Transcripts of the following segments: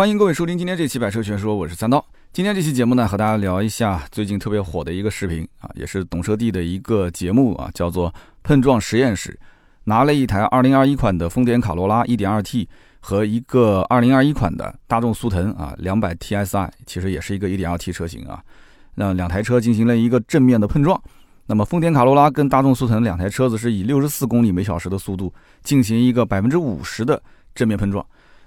欢迎各位收听今天这期《百车全说》，我是三刀。今天这期节目呢，和大家聊一下最近特别火的一个视频啊，也是懂车帝的一个节目啊，叫做《碰撞实验室》，拿了一台2021款的丰田卡罗拉 1.2T 和一个2021款的大众速腾啊200 TSI，其实也是一个 1.2T 车型啊，让两台车进行了一个正面的碰撞。那么丰田卡罗拉跟大众速腾两台车子是以64公里每小时的速度进行一个百分之五十的正面碰撞。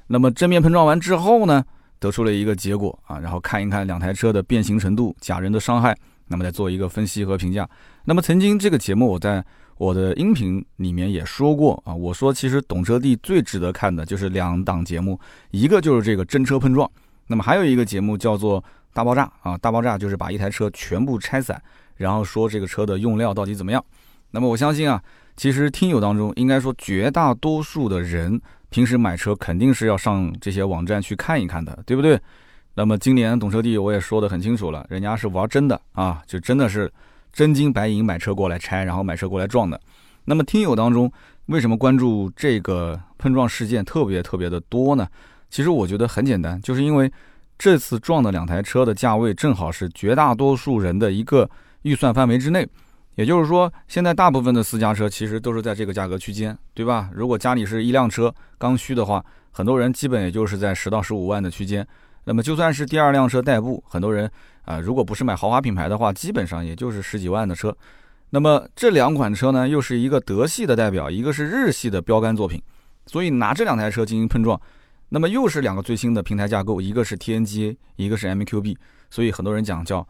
那么正面碰撞完之后呢，得出了一个结果啊，然后看一看两台车的变形程度、假人的伤害，那么再做一个分析和评价。那么曾经这个节目我在我的音频里面也说过啊，我说其实懂车帝最值得看的就是两档节目，一个就是这个真车碰撞，那么还有一个节目叫做大爆炸啊，大爆炸就是把一台车全部拆散，然后说这个车的用料到底怎么样。那么我相信啊，其实听友当中应该说绝大多数的人。平时买车肯定是要上这些网站去看一看的，对不对？那么今年懂车帝我也说得很清楚了，人家是玩真的啊，就真的是真金白银买车过来拆，然后买车过来撞的。那么听友当中为什么关注这个碰撞事件特别特别的多呢？其实我觉得很简单，就是因为这次撞的两台车的价位正好是绝大多数人的一个预算范围之内。也就是说，现在大部分的私家车其实都是在这个价格区间，对吧？如果家里是一辆车刚需的话，很多人基本也就是在十到十五万的区间。那么就算是第二辆车代步，很多人啊，如果不是买豪华品牌的话，基本上也就是十几万的车。那么这两款车呢，又是一个德系的代表，一个是日系的标杆作品，所以拿这两台车进行碰撞，那么又是两个最新的平台架构，一个是 TNGA，一个是 MQB，所以很多人讲叫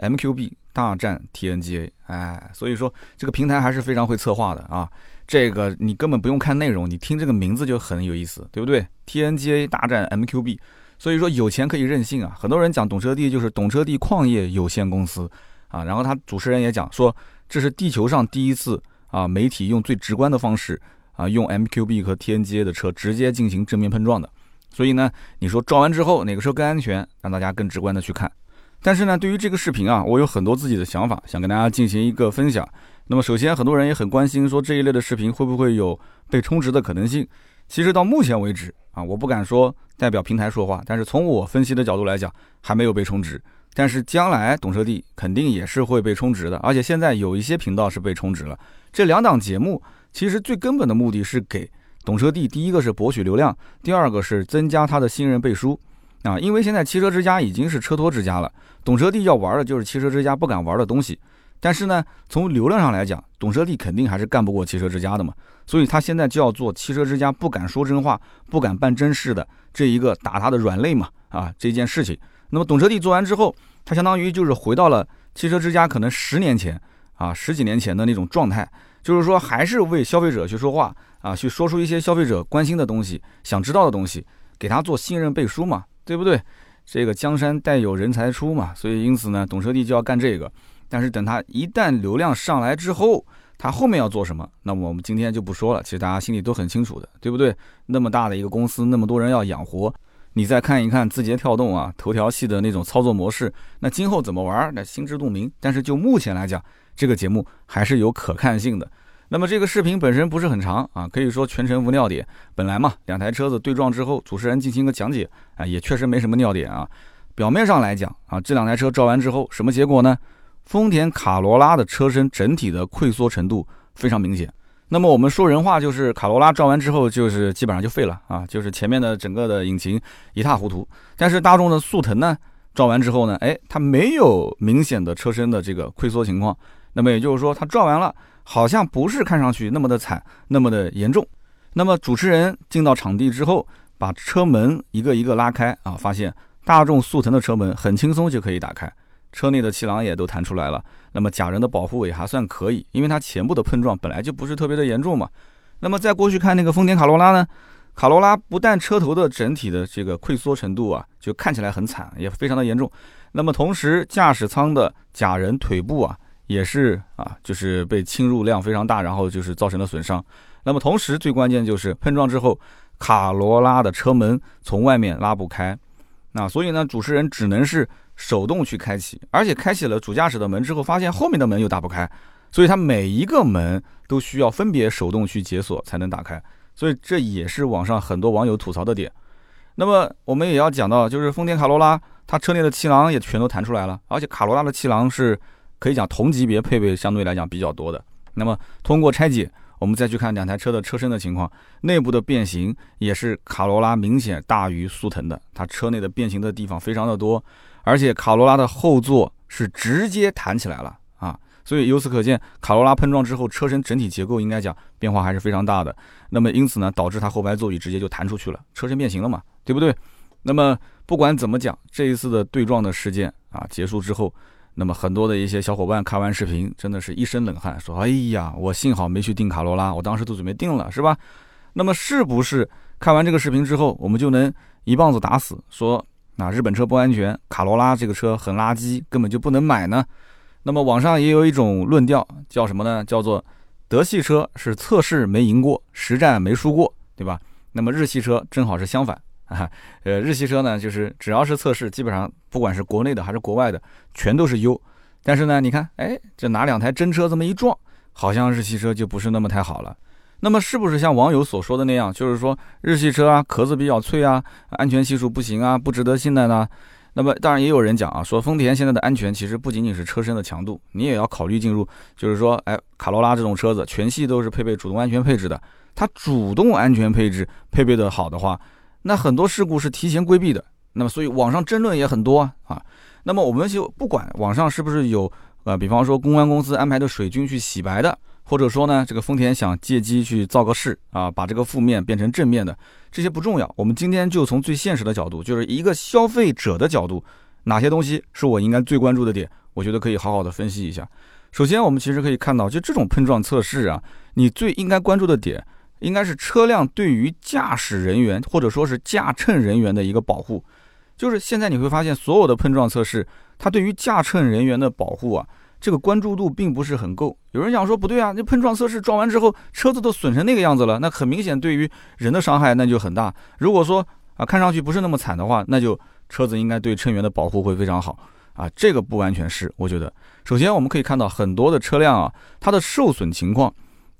MQB。大战 TNGA，哎，所以说这个平台还是非常会策划的啊。这个你根本不用看内容，你听这个名字就很有意思，对不对？TNGA 大战 MQB，所以说有钱可以任性啊。很多人讲懂车帝就是懂车帝矿业有限公司啊，然后他主持人也讲说这是地球上第一次啊，媒体用最直观的方式啊，用 MQB 和 TNGA 的车直接进行正面碰撞的。所以呢，你说撞完之后哪个车更安全，让大家更直观的去看。但是呢，对于这个视频啊，我有很多自己的想法，想跟大家进行一个分享。那么，首先很多人也很关心，说这一类的视频会不会有被充值的可能性？其实到目前为止啊，我不敢说代表平台说话，但是从我分析的角度来讲，还没有被充值。但是将来懂车帝肯定也是会被充值的，而且现在有一些频道是被充值了。这两档节目其实最根本的目的是给懂车帝，第一个是博取流量，第二个是增加他的信任背书。啊，因为现在汽车之家已经是车托之家了，懂车帝要玩的就是汽车之家不敢玩的东西。但是呢，从流量上来讲，懂车帝肯定还是干不过汽车之家的嘛。所以他现在就要做汽车之家不敢说真话、不敢办真事的这一个打他的软肋嘛。啊，这件事情。那么懂车帝做完之后，他相当于就是回到了汽车之家可能十年前啊十几年前的那种状态，就是说还是为消费者去说话啊，去说出一些消费者关心的东西、想知道的东西，给他做信任背书嘛。对不对？这个江山代有人才出嘛，所以因此呢，懂车帝就要干这个。但是等他一旦流量上来之后，他后面要做什么？那么我们今天就不说了。其实大家心里都很清楚的，对不对？那么大的一个公司，那么多人要养活，你再看一看字节跳动啊、头条系的那种操作模式，那今后怎么玩？那心知肚明。但是就目前来讲，这个节目还是有可看性的。那么这个视频本身不是很长啊，可以说全程无尿点。本来嘛，两台车子对撞之后，主持人进行一个讲解啊，也确实没什么尿点啊。表面上来讲啊，这两台车撞完之后，什么结果呢？丰田卡罗拉的车身整体的溃缩程度非常明显。那么我们说人话，就是卡罗拉撞完之后，就是基本上就废了啊，就是前面的整个的引擎一塌糊涂。但是大众的速腾呢，撞完之后呢，哎，它没有明显的车身的这个溃缩情况。那么也就是说，它撞完了。好像不是看上去那么的惨，那么的严重。那么主持人进到场地之后，把车门一个一个拉开啊，发现大众速腾的车门很轻松就可以打开，车内的气囊也都弹出来了。那么假人的保护也还算可以，因为它前部的碰撞本来就不是特别的严重嘛。那么再过去看那个丰田卡罗拉呢，卡罗拉不但车头的整体的这个溃缩程度啊，就看起来很惨，也非常的严重。那么同时驾驶舱的假人腿部啊。也是啊，就是被侵入量非常大，然后就是造成了损伤。那么同时最关键就是碰撞之后，卡罗拉的车门从外面拉不开，那所以呢，主持人只能是手动去开启，而且开启了主驾驶的门之后，发现后面的门又打不开，所以它每一个门都需要分别手动去解锁才能打开。所以这也是网上很多网友吐槽的点。那么我们也要讲到，就是丰田卡罗拉，它车内的气囊也全都弹出来了，而且卡罗拉的气囊是可以讲同级别配备相对来讲比较多的。那么通过拆解，我们再去看两台车的车身的情况，内部的变形也是卡罗拉明显大于速腾的，它车内的变形的地方非常的多，而且卡罗拉的后座是直接弹起来了啊，所以由此可见，卡罗拉碰撞之后，车身整体结构应该讲变化还是非常大的。那么因此呢，导致它后排座椅直接就弹出去了，车身变形了嘛，对不对？那么不管怎么讲，这一次的对撞的事件啊结束之后。那么很多的一些小伙伴看完视频，真的是一身冷汗，说：“哎呀，我幸好没去订卡罗拉，我当时都准备订了，是吧？”那么是不是看完这个视频之后，我们就能一棒子打死，说那日本车不安全，卡罗拉这个车很垃圾，根本就不能买呢？那么网上也有一种论调，叫什么呢？叫做德系车是测试没赢过，实战没输过，对吧？那么日系车正好是相反。啊，呃，日系车呢，就是只要是测试，基本上不管是国内的还是国外的，全都是优。但是呢，你看，哎，这拿两台真车这么一撞，好像日系车就不是那么太好了。那么是不是像网友所说的那样，就是说日系车啊，壳子比较脆啊，安全系数不行啊，不值得信赖呢？那么当然也有人讲啊，说丰田现在的安全其实不仅仅是车身的强度，你也要考虑进入，就是说，哎，卡罗拉这种车子全系都是配备主动安全配置的，它主动安全配置配备的好的话。那很多事故是提前规避的，那么所以网上争论也很多啊。那么我们就不管网上是不是有呃，比方说公关公司安排的水军去洗白的，或者说呢这个丰田想借机去造个势啊，把这个负面变成正面的，这些不重要。我们今天就从最现实的角度，就是一个消费者的角度，哪些东西是我应该最关注的点？我觉得可以好好的分析一下。首先，我们其实可以看到，就这种碰撞测试啊，你最应该关注的点。应该是车辆对于驾驶人员或者说是驾乘人员的一个保护，就是现在你会发现所有的碰撞测试，它对于驾乘人员的保护啊，这个关注度并不是很够。有人讲说不对啊，那碰撞测试撞完之后，车子都损成那个样子了，那很明显对于人的伤害那就很大。如果说啊看上去不是那么惨的话，那就车子应该对乘员的保护会非常好啊。这个不完全是，我觉得，首先我们可以看到很多的车辆啊，它的受损情况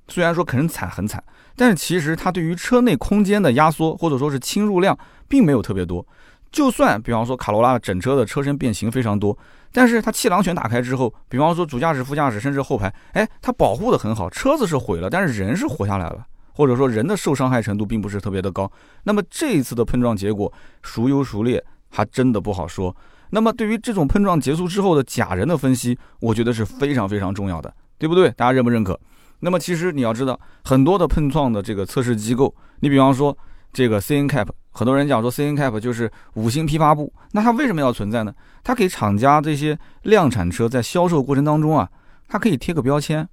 虽然说很惨很惨。但是其实它对于车内空间的压缩或者说是侵入量并没有特别多，就算比方说卡罗拉整车的车身变形非常多，但是它气囊全打开之后，比方说主驾驶、副驾驶甚至后排，哎，它保护的很好，车子是毁了，但是人是活下来了，或者说人的受伤害程度并不是特别的高。那么这一次的碰撞结果孰优孰劣，还真的不好说。那么对于这种碰撞结束之后的假人的分析，我觉得是非常非常重要的，对不对？大家认不认可？那么其实你要知道，很多的碰撞的这个测试机构，你比方说这个 C N Cap，很多人讲说 C N Cap 就是五星批发部，那它为什么要存在呢？它给厂家这些量产车在销售过程当中啊，它可以贴个标签。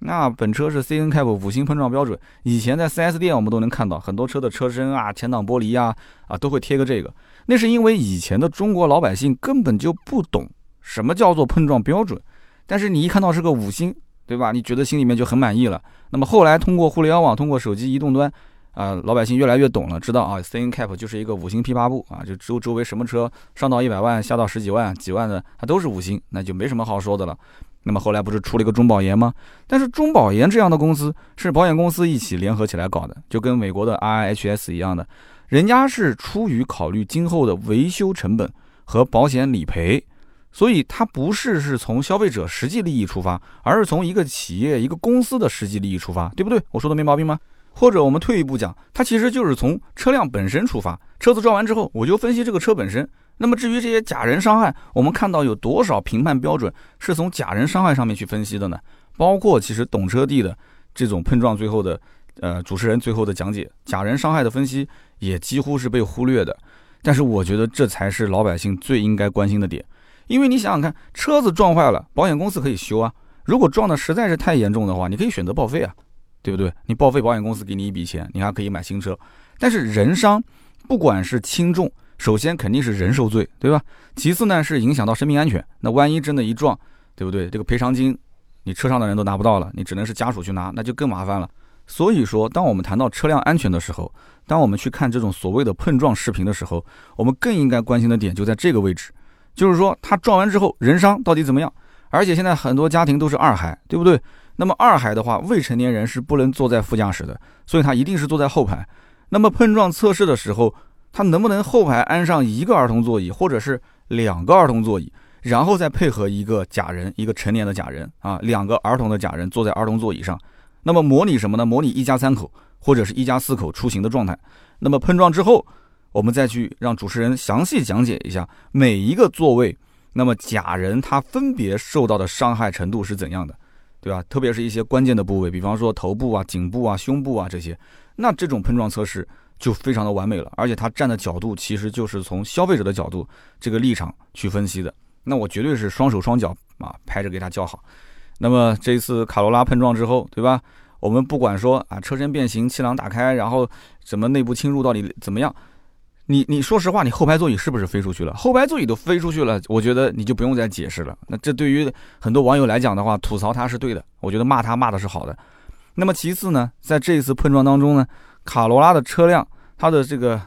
那本车是 C N Cap 五星碰撞标准，以前在 4S 店我们都能看到很多车的车身啊、前挡玻璃啊啊都会贴个这个。那是因为以前的中国老百姓根本就不懂什么叫做碰撞标准，但是你一看到是个五星。对吧？你觉得心里面就很满意了。那么后来通过互联网，通过手机移动端，啊，老百姓越来越懂了，知道啊，C N Cap 就是一个五星批发部啊，就周周围什么车上到一百万，下到十几万、几万的，它都是五星，那就没什么好说的了。那么后来不是出了一个中保研吗？但是中保研这样的公司是保险公司一起联合起来搞的，就跟美国的 R I H S 一样的，人家是出于考虑今后的维修成本和保险理赔。所以它不是是从消费者实际利益出发，而是从一个企业、一个公司的实际利益出发，对不对？我说的没毛病吗？或者我们退一步讲，它其实就是从车辆本身出发，车子撞完之后，我就分析这个车本身。那么至于这些假人伤害，我们看到有多少评判标准是从假人伤害上面去分析的呢？包括其实懂车帝的这种碰撞最后的，呃，主持人最后的讲解，假人伤害的分析也几乎是被忽略的。但是我觉得这才是老百姓最应该关心的点。因为你想想看，车子撞坏了，保险公司可以修啊。如果撞的实在是太严重的话，你可以选择报废啊，对不对？你报废，保险公司给你一笔钱，你还可以买新车。但是人伤，不管是轻重，首先肯定是人受罪，对吧？其次呢是影响到生命安全。那万一真的一撞，对不对？这个赔偿金，你车上的人都拿不到了，你只能是家属去拿，那就更麻烦了。所以说，当我们谈到车辆安全的时候，当我们去看这种所谓的碰撞视频的时候，我们更应该关心的点就在这个位置。就是说，他撞完之后人伤到底怎么样？而且现在很多家庭都是二孩，对不对？那么二孩的话，未成年人是不能坐在副驾驶的，所以他一定是坐在后排。那么碰撞测试的时候，它能不能后排安上一个儿童座椅，或者是两个儿童座椅，然后再配合一个假人，一个成年的假人啊，两个儿童的假人坐在儿童座椅上，那么模拟什么呢？模拟一家三口或者是一家四口出行的状态。那么碰撞之后，我们再去让主持人详细讲解一下每一个座位，那么假人他分别受到的伤害程度是怎样的，对吧？特别是一些关键的部位，比方说头部啊、颈部啊、胸部啊这些，那这种碰撞测试就非常的完美了，而且他站的角度其实就是从消费者的角度这个立场去分析的，那我绝对是双手双脚啊拍着给他叫好。那么这一次卡罗拉碰撞之后，对吧？我们不管说啊，车身变形、气囊打开，然后什么内部侵入到底怎么样？你你说实话，你后排座椅是不是飞出去了？后排座椅都飞出去了，我觉得你就不用再解释了。那这对于很多网友来讲的话，吐槽他是对的，我觉得骂他骂的是好的。那么其次呢，在这一次碰撞当中呢，卡罗拉的车辆它的这个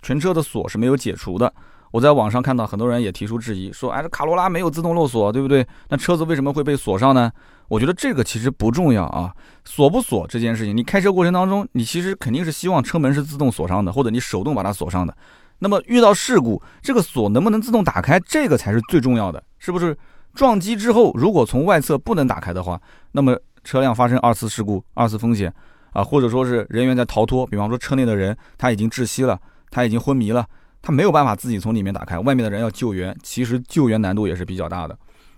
全车的锁是没有解除的。我在网上看到很多人也提出质疑，说哎，这卡罗拉没有自动漏锁，对不对？那车子为什么会被锁上呢？我觉得这个其实不重要啊，锁不锁这件事情，你开车过程当中，你其实肯定是希望车门是自动锁上的，或者你手动把它锁上的。那么遇到事故，这个锁能不能自动打开，这个才是最重要的，是不是？撞击之后，如果从外侧不能打开的话，那么车辆发生二次事故、二次风险啊，或者说是人员在逃脱，比方说车内的人他已经窒息了，他已经昏迷了，他没有办法自己从里面打开，外面的人要救援，其实救援难度也是比较大的。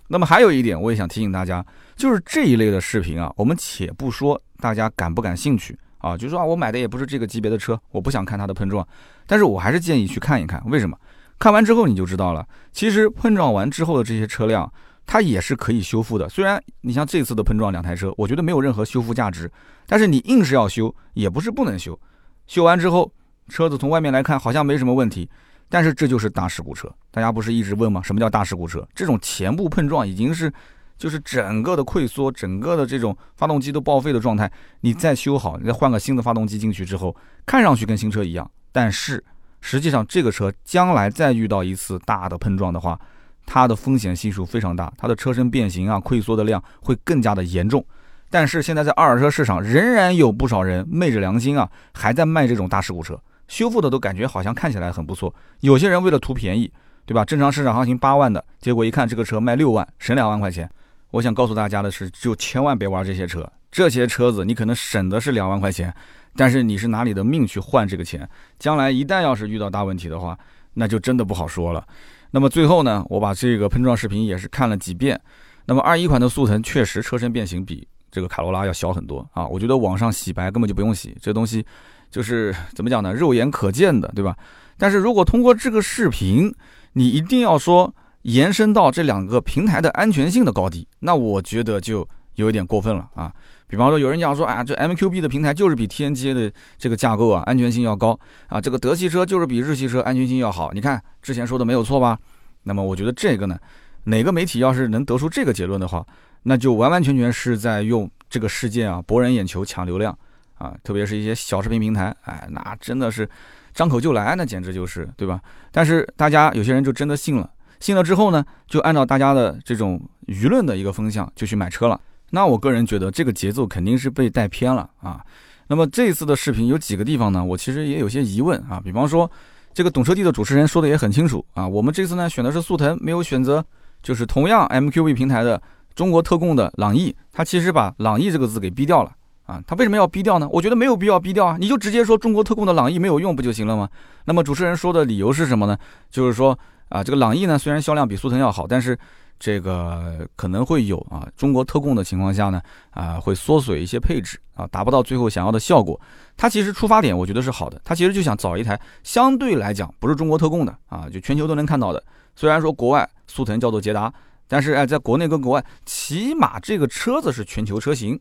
那么还有一点，我也想提醒大家，就是这一类的视频啊，我们且不说大家感不感兴趣啊，就说啊，我买的也不是这个级别的车，我不想看它的碰撞，但是我还是建议去看一看。为什么？看完之后你就知道了，其实碰撞完之后的这些车辆，它也是可以修复的。虽然你像这次的碰撞两台车，我觉得没有任何修复价值，但是你硬是要修，也不是不能修。修完之后，车子从外面来看好像没什么问题。但是这就是大事故车，大家不是一直问吗？什么叫大事故车？这种前部碰撞已经是，就是整个的溃缩，整个的这种发动机都报废的状态。你再修好，你再换个新的发动机进去之后，看上去跟新车一样。但是实际上，这个车将来再遇到一次大的碰撞的话，它的风险系数非常大，它的车身变形啊、溃缩的量会更加的严重。但是现在在二手车市场，仍然有不少人昧着良心啊，还在卖这种大事故车。修复的都感觉好像看起来很不错，有些人为了图便宜，对吧？正常市场行情八万的，结果一看这个车卖六万，省两万块钱。我想告诉大家的是，就千万别玩这些车，这些车子你可能省的是两万块钱，但是你是拿你的命去换这个钱，将来一旦要是遇到大问题的话，那就真的不好说了。那么最后呢，我把这个碰撞视频也是看了几遍。那么二一款的速腾确实车身变形比这个卡罗拉要小很多啊，我觉得网上洗白根本就不用洗，这东西。就是怎么讲呢？肉眼可见的，对吧？但是如果通过这个视频，你一定要说延伸到这两个平台的安全性的高低，那我觉得就有一点过分了啊。比方说，有人讲说，啊，这 MQB 的平台就是比 TNGA 的这个架构啊，安全性要高啊。这个德系车就是比日系车安全性要好。你看之前说的没有错吧？那么我觉得这个呢，哪个媒体要是能得出这个结论的话，那就完完全全是在用这个事件啊博人眼球、抢流量。啊，特别是一些小视频平台，哎，那真的是张口就来，那简直就是，对吧？但是大家有些人就真的信了，信了之后呢，就按照大家的这种舆论的一个风向就去买车了。那我个人觉得这个节奏肯定是被带偏了啊。那么这次的视频有几个地方呢？我其实也有些疑问啊。比方说，这个懂车帝的主持人说的也很清楚啊，我们这次呢选的是速腾，没有选择就是同样 MQB 平台的中国特供的朗逸，他其实把朗逸这个字给逼掉了。啊，他为什么要逼掉呢？我觉得没有必要逼掉啊，你就直接说中国特供的朗逸没有用不就行了吗？那么主持人说的理由是什么呢？就是说啊，这个朗逸呢虽然销量比速腾要好，但是这个可能会有啊中国特供的情况下呢啊会缩水一些配置啊，达不到最后想要的效果。它其实出发点我觉得是好的，它其实就想找一台相对来讲不是中国特供的啊，就全球都能看到的。虽然说国外速腾叫做捷达，但是哎，在国内跟国外起码这个车子是全球车型。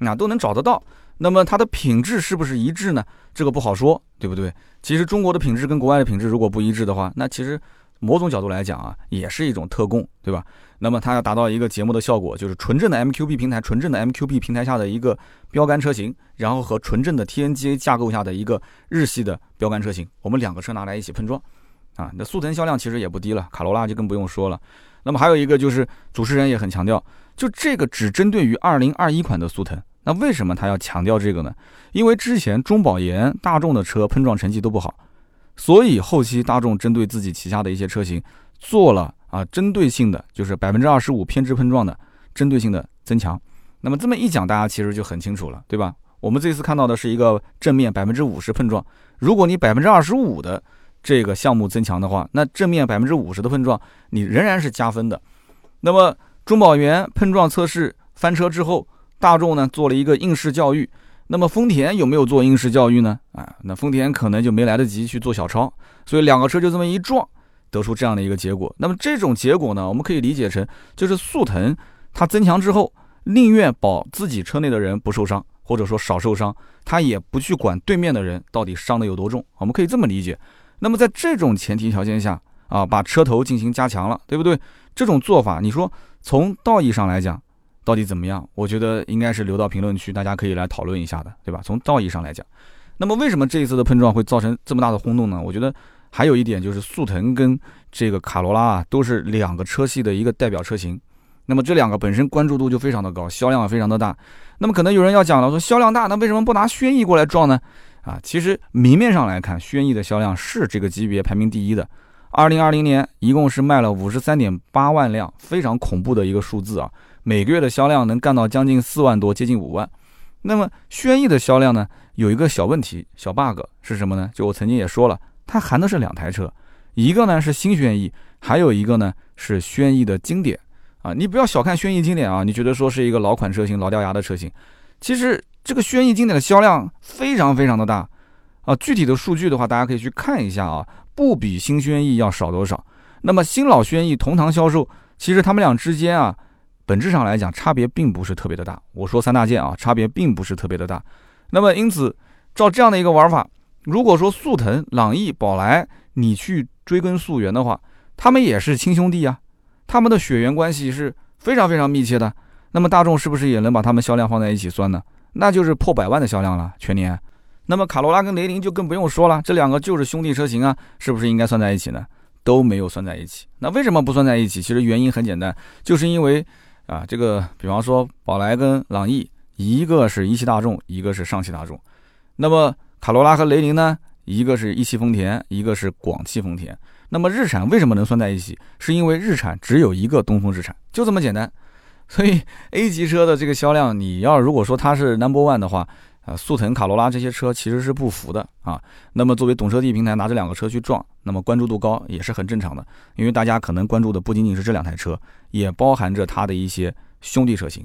那都能找得到，那么它的品质是不是一致呢？这个不好说，对不对？其实中国的品质跟国外的品质如果不一致的话，那其实某种角度来讲啊，也是一种特供，对吧？那么它要达到一个节目的效果，就是纯正的 MQB 平台，纯正的 MQB 平台下的一个标杆车型，然后和纯正的 TNGA 架构下的一个日系的标杆车型，我们两个车拿来一起碰撞，啊，那速腾销量其实也不低了，卡罗拉就更不用说了。那么还有一个就是主持人也很强调，就这个只针对于2021款的速腾。那为什么他要强调这个呢？因为之前中保研、大众的车碰撞成绩都不好，所以后期大众针对自己旗下的一些车型做了啊针对性的，就是百分之二十五偏置碰撞的针对性的增强。那么这么一讲，大家其实就很清楚了，对吧？我们这次看到的是一个正面百分之五十碰撞，如果你百分之二十五的这个项目增强的话，那正面百分之五十的碰撞你仍然是加分的。那么中保研碰撞测试翻车之后，大众呢做了一个应试教育，那么丰田有没有做应试教育呢？啊，那丰田可能就没来得及去做小超，所以两个车就这么一撞，得出这样的一个结果。那么这种结果呢，我们可以理解成就是速腾它增强之后。宁愿保自己车内的人不受伤，或者说少受伤，他也不去管对面的人到底伤的有多重。我们可以这么理解。那么在这种前提条件下啊，把车头进行加强了，对不对？这种做法，你说从道义上来讲，到底怎么样？我觉得应该是留到评论区，大家可以来讨论一下的，对吧？从道义上来讲，那么为什么这一次的碰撞会造成这么大的轰动呢？我觉得还有一点就是速腾跟这个卡罗拉啊，都是两个车系的一个代表车型。那么这两个本身关注度就非常的高，销量非常的大。那么可能有人要讲了，说销量大，那为什么不拿轩逸过来撞呢？啊，其实明面上来看，轩逸的销量是这个级别排名第一的。二零二零年一共是卖了五十三点八万辆，非常恐怖的一个数字啊！每个月的销量能干到将近四万多，接近五万。那么轩逸的销量呢，有一个小问题、小 bug 是什么呢？就我曾经也说了，它含的是两台车，一个呢是新轩逸，还有一个呢是轩逸的经典。啊，你不要小看轩逸经典啊！你觉得说是一个老款车型、老掉牙的车型，其实这个轩逸经典的销量非常非常的大啊！具体的数据的话，大家可以去看一下啊，不比新轩逸要少多少。那么新老轩逸同堂销售，其实他们俩之间啊，本质上来讲差别并不是特别的大。我说三大件啊，差别并不是特别的大。那么因此，照这样的一个玩法，如果说速腾、朗逸、宝来，你去追根溯源的话，他们也是亲兄弟啊。他们的血缘关系是非常非常密切的，那么大众是不是也能把他们销量放在一起算呢？那就是破百万的销量了，全年。那么卡罗拉跟雷凌就更不用说了，这两个就是兄弟车型啊，是不是应该算在一起呢？都没有算在一起。那为什么不算在一起？其实原因很简单，就是因为啊，这个比方说宝来跟朗逸，一个是一汽大众，一个是上汽大众。那么卡罗拉和雷凌呢，一个是一汽丰田，一个是广汽丰田。那么日产为什么能算在一起？是因为日产只有一个东风日产，就这么简单。所以 A 级车的这个销量，你要如果说它是 Number One 的话，啊，速腾、卡罗拉这些车其实是不服的啊。那么作为懂车帝平台拿这两个车去撞，那么关注度高也是很正常的，因为大家可能关注的不仅仅是这两台车，也包含着它的一些兄弟车型。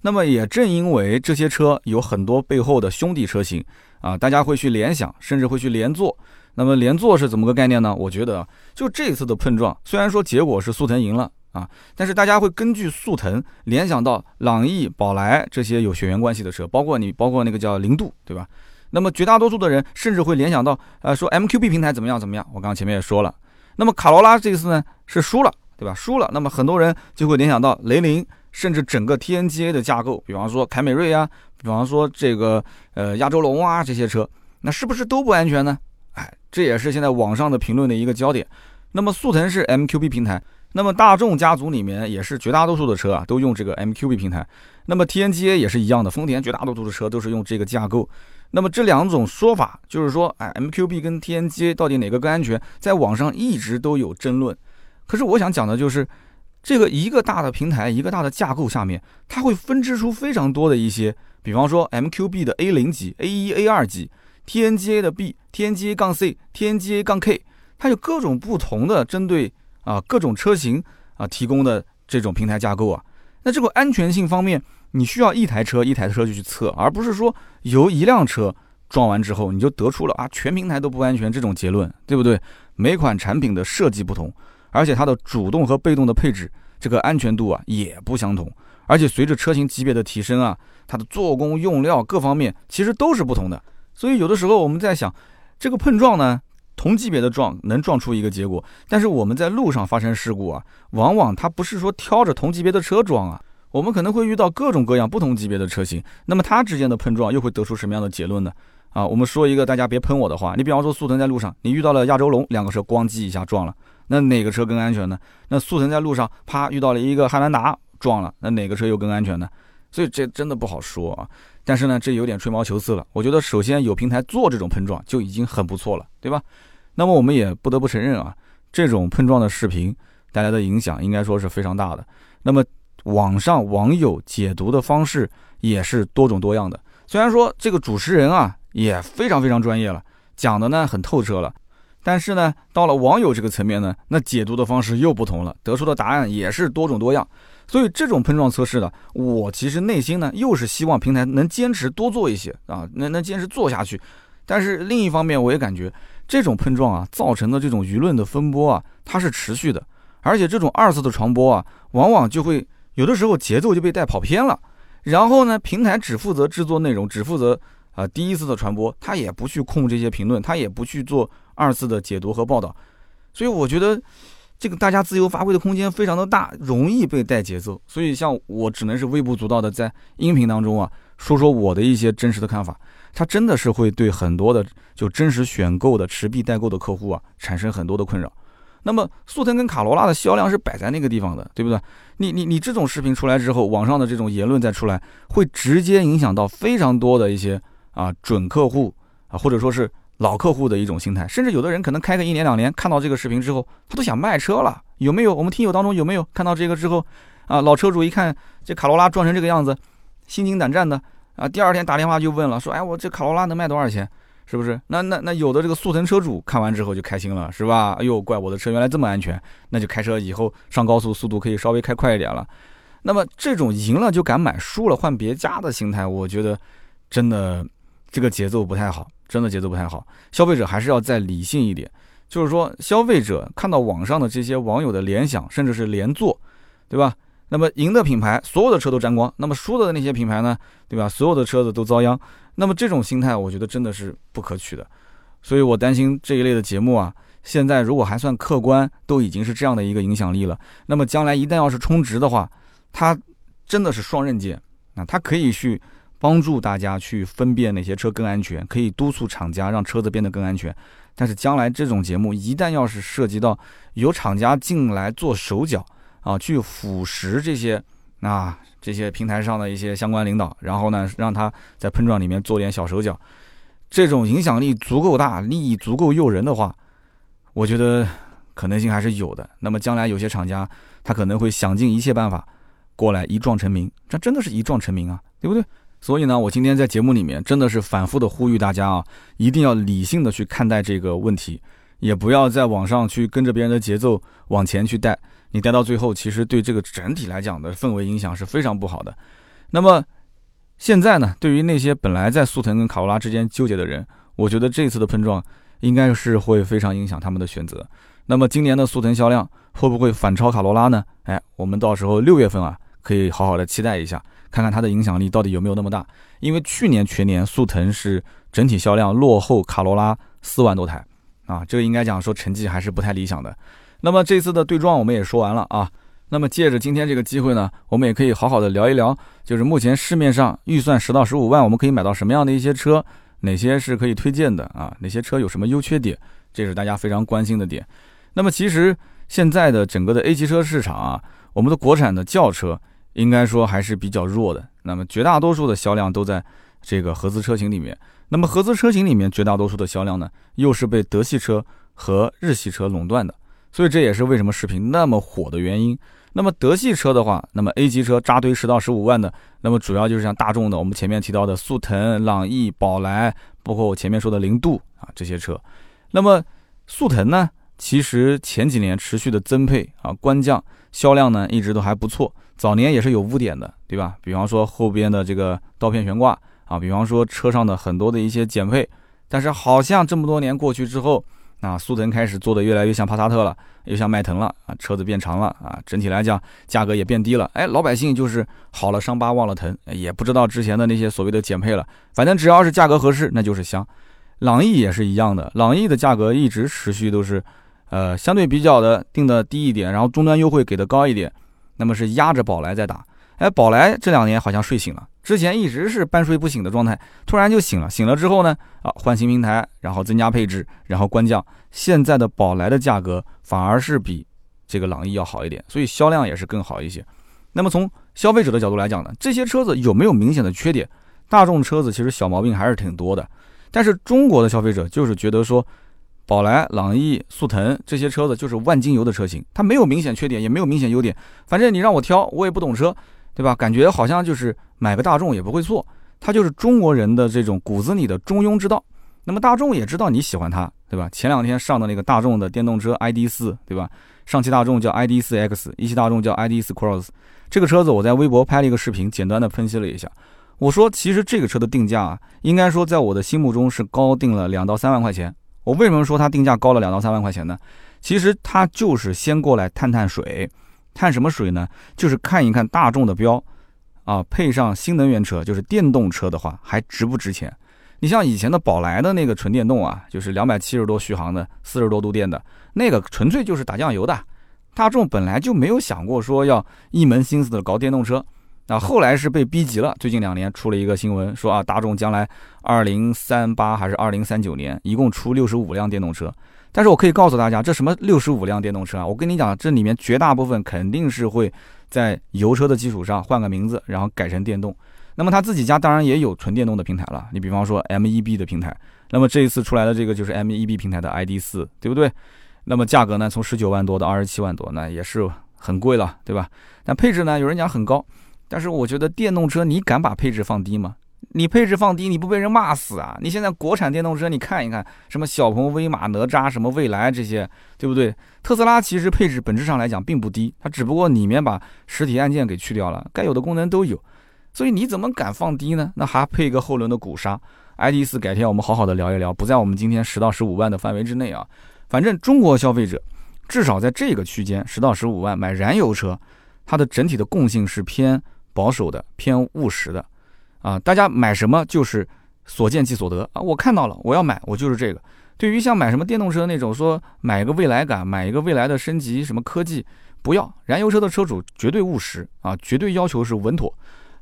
那么也正因为这些车有很多背后的兄弟车型啊，大家会去联想，甚至会去连坐。那么连坐是怎么个概念呢？我觉得就这次的碰撞，虽然说结果是速腾赢了啊，但是大家会根据速腾联想到朗逸、宝来这些有血缘关系的车，包括你，包括那个叫零度，对吧？那么绝大多数的人甚至会联想到，呃，说 MQB 平台怎么样怎么样。我刚刚前面也说了，那么卡罗拉这次呢是输了，对吧？输了，那么很多人就会联想到雷凌，甚至整个 TNGA 的架构，比方说凯美瑞啊，比方说这个呃亚洲龙啊这些车，那是不是都不安全呢？哎，这也是现在网上的评论的一个焦点。那么速腾是 MQB 平台，那么大众家族里面也是绝大多数的车啊都用这个 MQB 平台。那么 TNGA 也是一样的，丰田绝大多数的车都是用这个架构。那么这两种说法就是说，哎，MQB 跟 TNGA 到底哪个更安全，在网上一直都有争论。可是我想讲的就是，这个一个大的平台，一个大的架构下面，它会分支出非常多的一些，比方说 MQB 的 A 零级、A 一、A 二级。TNGA 的 B，TNGA 杠 C，TNGA 杠 K，它有各种不同的针对啊各种车型啊提供的这种平台架构啊。那这个安全性方面，你需要一台车一台车就去测，而不是说由一辆车撞完之后你就得出了啊全平台都不安全这种结论，对不对？每款产品的设计不同，而且它的主动和被动的配置，这个安全度啊也不相同。而且随着车型级别的提升啊，它的做工用料各方面其实都是不同的。所以有的时候我们在想，这个碰撞呢，同级别的撞能撞出一个结果，但是我们在路上发生事故啊，往往它不是说挑着同级别的车撞啊，我们可能会遇到各种各样不同级别的车型，那么它之间的碰撞又会得出什么样的结论呢？啊，我们说一个大家别喷我的话，你比方说速腾在路上，你遇到了亚洲龙，两个车咣叽一下撞了，那哪个车更安全呢？那速腾在路上啪遇到了一个汉兰达撞了，那哪个车又更安全呢？所以这真的不好说啊。但是呢，这有点吹毛求疵了。我觉得首先有平台做这种碰撞就已经很不错了，对吧？那么我们也不得不承认啊，这种碰撞的视频带来的影响应该说是非常大的。那么网上网友解读的方式也是多种多样的。虽然说这个主持人啊也非常非常专业了，讲的呢很透彻了，但是呢到了网友这个层面呢，那解读的方式又不同了，得出的答案也是多种多样。所以这种碰撞测试呢，我其实内心呢又是希望平台能坚持多做一些啊，能能坚持做下去。但是另一方面，我也感觉这种碰撞啊造成的这种舆论的风波啊，它是持续的，而且这种二次的传播啊，往往就会有的时候节奏就被带跑偏了。然后呢，平台只负责制作内容，只负责啊第一次的传播，他也不去控这些评论，他也不去做二次的解读和报道。所以我觉得这个大家自由发挥的空间非常的大，容易被带节奏。所以像我只能是微不足道的在音频当中啊说说我的一些真实的看法。它真的是会对很多的就真实选购的持币代购的客户啊产生很多的困扰。那么速腾跟卡罗拉的销量是摆在那个地方的，对不对？你你你这种视频出来之后，网上的这种言论再出来，会直接影响到非常多的一些啊准客户啊或者说是老客户的一种心态，甚至有的人可能开个一年两年，看到这个视频之后，他都想卖车了。有没有？我们听友当中有没有看到这个之后啊？老车主一看这卡罗拉撞成这个样子，心惊胆战的。啊，第二天打电话就问了，说，哎，我这卡罗拉能卖多少钱？是不是？那那那有的这个速腾车主看完之后就开心了，是吧？哎呦，怪我的车原来这么安全，那就开车以后上高速速度可以稍微开快一点了。那么这种赢了就敢买，输了换别家的心态，我觉得真的这个节奏不太好，真的节奏不太好。消费者还是要再理性一点，就是说消费者看到网上的这些网友的联想，甚至是连坐，对吧？那么赢的品牌，所有的车都沾光；那么输的那些品牌呢，对吧？所有的车子都遭殃。那么这种心态，我觉得真的是不可取的。所以我担心这一类的节目啊，现在如果还算客观，都已经是这样的一个影响力了。那么将来一旦要是充值的话，它真的是双刃剑啊！它可以去帮助大家去分辨哪些车更安全，可以督促厂家让车子变得更安全。但是将来这种节目一旦要是涉及到有厂家进来做手脚，啊，去腐蚀这些啊这些平台上的一些相关领导，然后呢，让他在碰撞里面做点小手脚，这种影响力足够大，利益足够诱人的话，我觉得可能性还是有的。那么将来有些厂家他可能会想尽一切办法过来一撞成名，这真的是一撞成名啊，对不对？所以呢，我今天在节目里面真的是反复的呼吁大家啊，一定要理性的去看待这个问题，也不要在网上去跟着别人的节奏往前去带。你待到最后，其实对这个整体来讲的氛围影响是非常不好的。那么现在呢，对于那些本来在速腾跟卡罗拉之间纠结的人，我觉得这次的碰撞应该是会非常影响他们的选择。那么今年的速腾销量会不会反超卡罗拉呢？哎，我们到时候六月份啊，可以好好的期待一下，看看它的影响力到底有没有那么大。因为去年全年速腾是整体销量落后卡罗拉四万多台啊，这个应该讲说成绩还是不太理想的。那么这次的对撞我们也说完了啊，那么借着今天这个机会呢，我们也可以好好的聊一聊，就是目前市面上预算十到十五万，我们可以买到什么样的一些车，哪些是可以推荐的啊？哪些车有什么优缺点？这是大家非常关心的点。那么其实现在的整个的 A 级车市场啊，我们的国产的轿车应该说还是比较弱的。那么绝大多数的销量都在这个合资车型里面。那么合资车型里面绝大多数的销量呢，又是被德系车和日系车垄断的。所以这也是为什么视频那么火的原因。那么德系车的话，那么 A 级车扎堆十到十五万的，那么主要就是像大众的，我们前面提到的速腾、朗逸、宝来，包括我前面说的零度啊这些车。那么速腾呢，其实前几年持续的增配啊，官降，销量呢一直都还不错。早年也是有污点的，对吧？比方说后边的这个刀片悬挂啊，比方说车上的很多的一些减配。但是好像这么多年过去之后，啊，速腾开始做的越来越像帕萨特了，又像迈腾了啊，车子变长了啊，整体来讲价格也变低了。哎，老百姓就是好了伤疤忘了疼，也不知道之前的那些所谓的减配了，反正只要是价格合适，那就是香。朗逸也是一样的，朗逸的价格一直持续都是，呃，相对比较的定的低一点，然后终端优惠给的高一点，那么是压着宝来在打。哎，宝来这两年好像睡醒了。之前一直是半睡不醒的状态，突然就醒了。醒了之后呢，啊，换新平台，然后增加配置，然后官降。现在的宝来的价格反而是比这个朗逸要好一点，所以销量也是更好一些。那么从消费者的角度来讲呢，这些车子有没有明显的缺点？大众车子其实小毛病还是挺多的，但是中国的消费者就是觉得说，宝来、朗逸、速腾这些车子就是万金油的车型，它没有明显缺点，也没有明显优点。反正你让我挑，我也不懂车，对吧？感觉好像就是买个大众也不会错。它就是中国人的这种骨子里的中庸之道。那么大众也知道你喜欢它，对吧？前两天上的那个大众的电动车 ID 四，对吧？上汽大众叫 ID 四 X，一汽大众叫 ID 四 Cross。这个车子我在微博拍了一个视频，简单的分析了一下。我说，其实这个车的定价啊，应该说在我的心目中是高定了两到三万块钱。我为什么说它定价高了两到三万块钱呢？其实它就是先过来探探水，探什么水呢？就是看一看大众的标，啊，配上新能源车，就是电动车的话，还值不值钱？你像以前的宝来的那个纯电动啊，就是两百七十多续航的，四十多度电的那个，纯粹就是打酱油的。大众本来就没有想过说要一门心思的搞电动车，啊，后来是被逼急了。最近两年出了一个新闻，说啊，大众将来二零三八还是二零三九年，一共出六十五辆电动车。但是我可以告诉大家，这什么六十五辆电动车啊？我跟你讲，这里面绝大部分肯定是会在油车的基础上换个名字，然后改成电动。那么他自己家当然也有纯电动的平台了，你比方说 MEB 的平台，那么这一次出来的这个就是 MEB 平台的 ID 四，对不对？那么价格呢，从十九万多到二十七万多，那也是很贵了，对吧？但配置呢，有人讲很高，但是我觉得电动车你敢把配置放低吗？你配置放低，你不被人骂死啊？你现在国产电动车，你看一看，什么小鹏、威马、哪吒，什么蔚来这些，对不对？特斯拉其实配置本质上来讲并不低，它只不过里面把实体按键给去掉了，该有的功能都有。所以你怎么敢放低呢？那还配一个后轮的鼓刹，ID 四改天我们好好的聊一聊，不在我们今天十到十五万的范围之内啊。反正中国消费者至少在这个区间十到十五万买燃油车，它的整体的共性是偏保守的、偏务实的啊。大家买什么就是所见即所得啊。我看到了，我要买，我就是这个。对于像买什么电动车那种，说买一个未来感，买一个未来的升级什么科技，不要。燃油车的车主绝对务实啊，绝对要求是稳妥。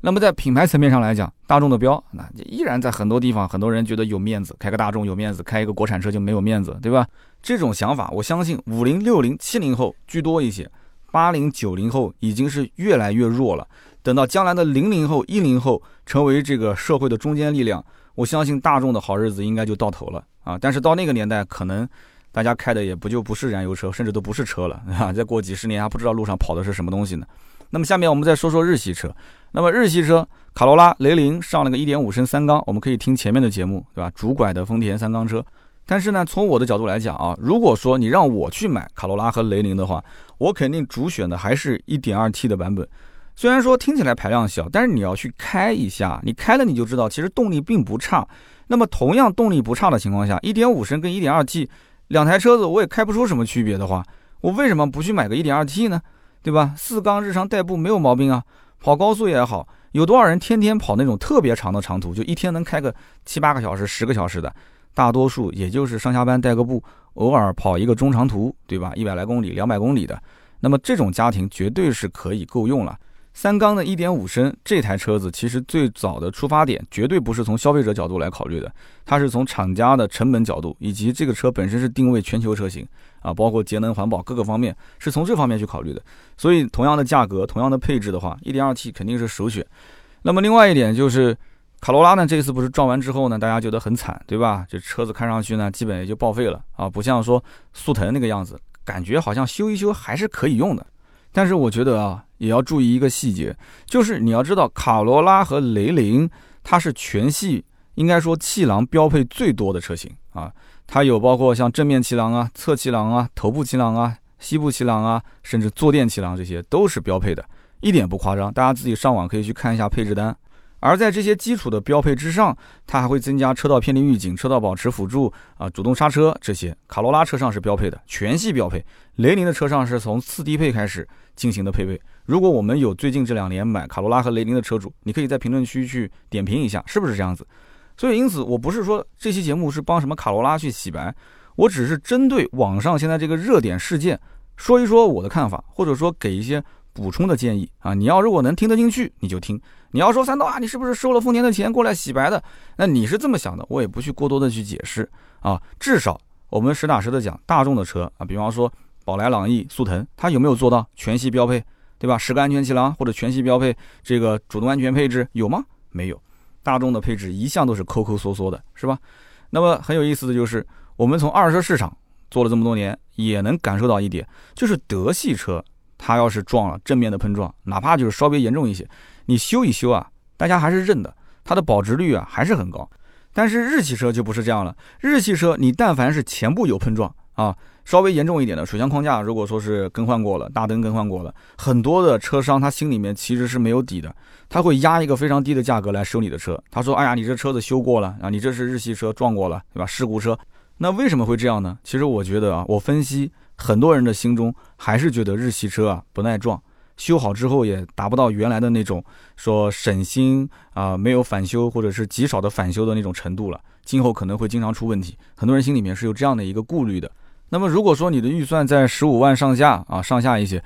那么在品牌层面上来讲，大众的标那依然在很多地方，很多人觉得有面子，开个大众有面子，开一个国产车就没有面子，对吧？这种想法，我相信五零、六零、七零后居多一些，八零、九零后已经是越来越弱了。等到将来的零零后、一零后成为这个社会的中坚力量，我相信大众的好日子应该就到头了啊！但是到那个年代，可能大家开的也不就不是燃油车，甚至都不是车了啊！再过几十年还不知道路上跑的是什么东西呢。那么下面我们再说说日系车。那么日系车，卡罗拉、雷凌上了个1.5升三缸，我们可以听前面的节目，对吧？主拐的丰田三缸车。但是呢，从我的角度来讲啊，如果说你让我去买卡罗拉和雷凌的话，我肯定主选的还是一点二 T 的版本。虽然说听起来排量小，但是你要去开一下，你开了你就知道，其实动力并不差。那么同样动力不差的情况下，1.5升跟 1.2T 两台车子我也开不出什么区别的话，我为什么不去买个 1.2T 呢？对吧？四缸日常代步没有毛病啊，跑高速也好。有多少人天天跑那种特别长的长途，就一天能开个七八个小时、十个小时的？大多数也就是上下班代个步，偶尔跑一个中长途，对吧？一百来公里、两百公里的，那么这种家庭绝对是可以够用了。三缸的1.5升这台车子，其实最早的出发点绝对不是从消费者角度来考虑的，它是从厂家的成本角度，以及这个车本身是定位全球车型啊，包括节能环保各个方面，是从这方面去考虑的。所以同样的价格，同样的配置的话，1.2T 肯定是首选。那么另外一点就是，卡罗拉呢，这次不是撞完之后呢，大家觉得很惨，对吧？这车子看上去呢，基本也就报废了啊，不像说速腾那个样子，感觉好像修一修还是可以用的。但是我觉得啊，也要注意一个细节，就是你要知道，卡罗拉和雷凌，它是全系应该说气囊标配最多的车型啊。它有包括像正面气囊啊、侧气囊啊、头部气囊啊、膝部气囊啊，甚至坐垫气囊，这些都是标配的，一点不夸张。大家自己上网可以去看一下配置单。而在这些基础的标配之上，它还会增加车道偏离预警、车道保持辅助啊、主动刹车这些。卡罗拉车上是标配的，全系标配。雷凌的车上是从次低配开始进行的配备。如果我们有最近这两年买卡罗拉和雷凌的车主，你可以在评论区去点评一下，是不是这样子？所以，因此我不是说这期节目是帮什么卡罗拉去洗白，我只是针对网上现在这个热点事件说一说我的看法，或者说给一些补充的建议啊。你要如果能听得进去，你就听。你要说三刀啊，你是不是收了丰田的钱过来洗白的？那你是这么想的，我也不去过多的去解释啊。至少我们实打实的讲，大众的车啊，比方说宝来、朗逸、速腾，它有没有做到全系标配，对吧？十个安全气囊或者全系标配这个主动安全配置有吗？没有，大众的配置一向都是抠抠缩缩的，是吧？那么很有意思的就是，我们从二手车市场做了这么多年，也能感受到一点，就是德系车它要是撞了正面的碰撞，哪怕就是稍微严重一些，你修一修啊，大家还是认的，它的保值率啊还是很高。但是日系车就不是这样了，日系车你但凡是前部有碰撞啊。稍微严重一点的水箱框架，如果说是更换过了，大灯更换过了，很多的车商他心里面其实是没有底的，他会压一个非常低的价格来收你的车。他说：“哎呀，你这车子修过了啊，你这是日系车撞过了，对吧？事故车。”那为什么会这样呢？其实我觉得啊，我分析很多人的心中还是觉得日系车啊不耐撞，修好之后也达不到原来的那种说省心啊，没有返修或者是极少的返修的那种程度了，今后可能会经常出问题。很多人心里面是有这样的一个顾虑的。那么如果说你的预算在十五万上下啊，上下一些，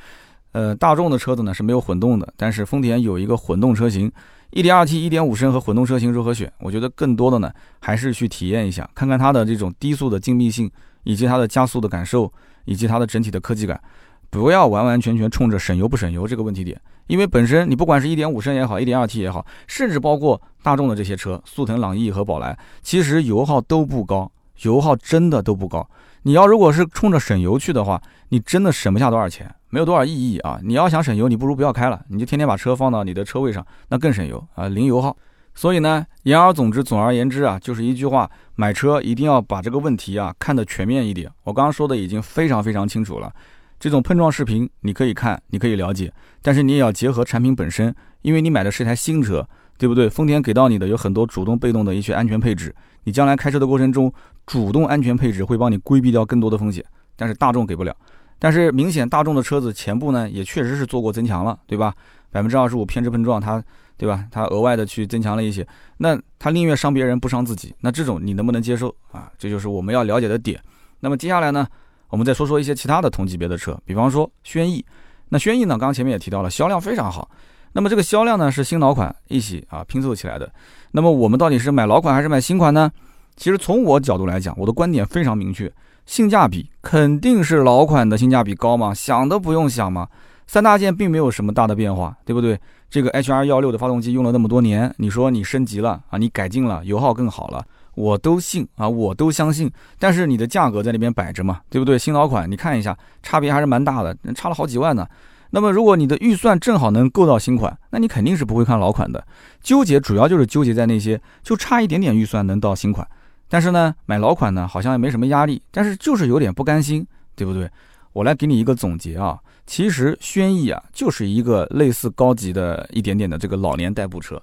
呃，大众的车子呢是没有混动的，但是丰田有一个混动车型，1.2T、1.5升和混动车型如何选？我觉得更多的呢还是去体验一下，看看它的这种低速的静谧性，以及它的加速的感受，以及它的整体的科技感，不要完完全全冲着省油不省油这个问题点，因为本身你不管是一点五升也好，1.2T 也好，甚至包括大众的这些车，速腾、朗逸和宝来，其实油耗都不高，油耗真的都不高。你要如果是冲着省油去的话，你真的省不下多少钱，没有多少意义啊！你要想省油，你不如不要开了，你就天天把车放到你的车位上，那更省油啊，零油耗。所以呢，言而总之，总而言之啊，就是一句话：买车一定要把这个问题啊看得全面一点。我刚刚说的已经非常非常清楚了。这种碰撞视频你可以看，你可以了解，但是你也要结合产品本身，因为你买的是一台新车，对不对？丰田给到你的有很多主动、被动的一些安全配置，你将来开车的过程中。主动安全配置会帮你规避掉更多的风险，但是大众给不了。但是明显大众的车子前部呢也确实是做过增强了，对吧？百分之二十五偏置碰撞，它对吧？它额外的去增强了一些，那它宁愿伤别人不伤自己，那这种你能不能接受啊？这就是我们要了解的点。那么接下来呢，我们再说说一些其他的同级别的车，比方说轩逸。那轩逸呢，刚刚前面也提到了，销量非常好。那么这个销量呢是新老款一起啊拼凑起来的。那么我们到底是买老款还是买新款呢？其实从我角度来讲，我的观点非常明确，性价比肯定是老款的性价比高嘛，想都不用想嘛。三大件并没有什么大的变化，对不对？这个 H R 幺六的发动机用了那么多年，你说你升级了啊，你改进了，油耗更好了，我都信啊，我都相信。但是你的价格在那边摆着嘛，对不对？新老款你看一下，差别还是蛮大的，差了好几万呢。那么如果你的预算正好能够到新款，那你肯定是不会看老款的。纠结主要就是纠结在那些就差一点点预算能到新款。但是呢，买老款呢好像也没什么压力，但是就是有点不甘心，对不对？我来给你一个总结啊，其实轩逸啊就是一个类似高级的一点点的这个老年代步车，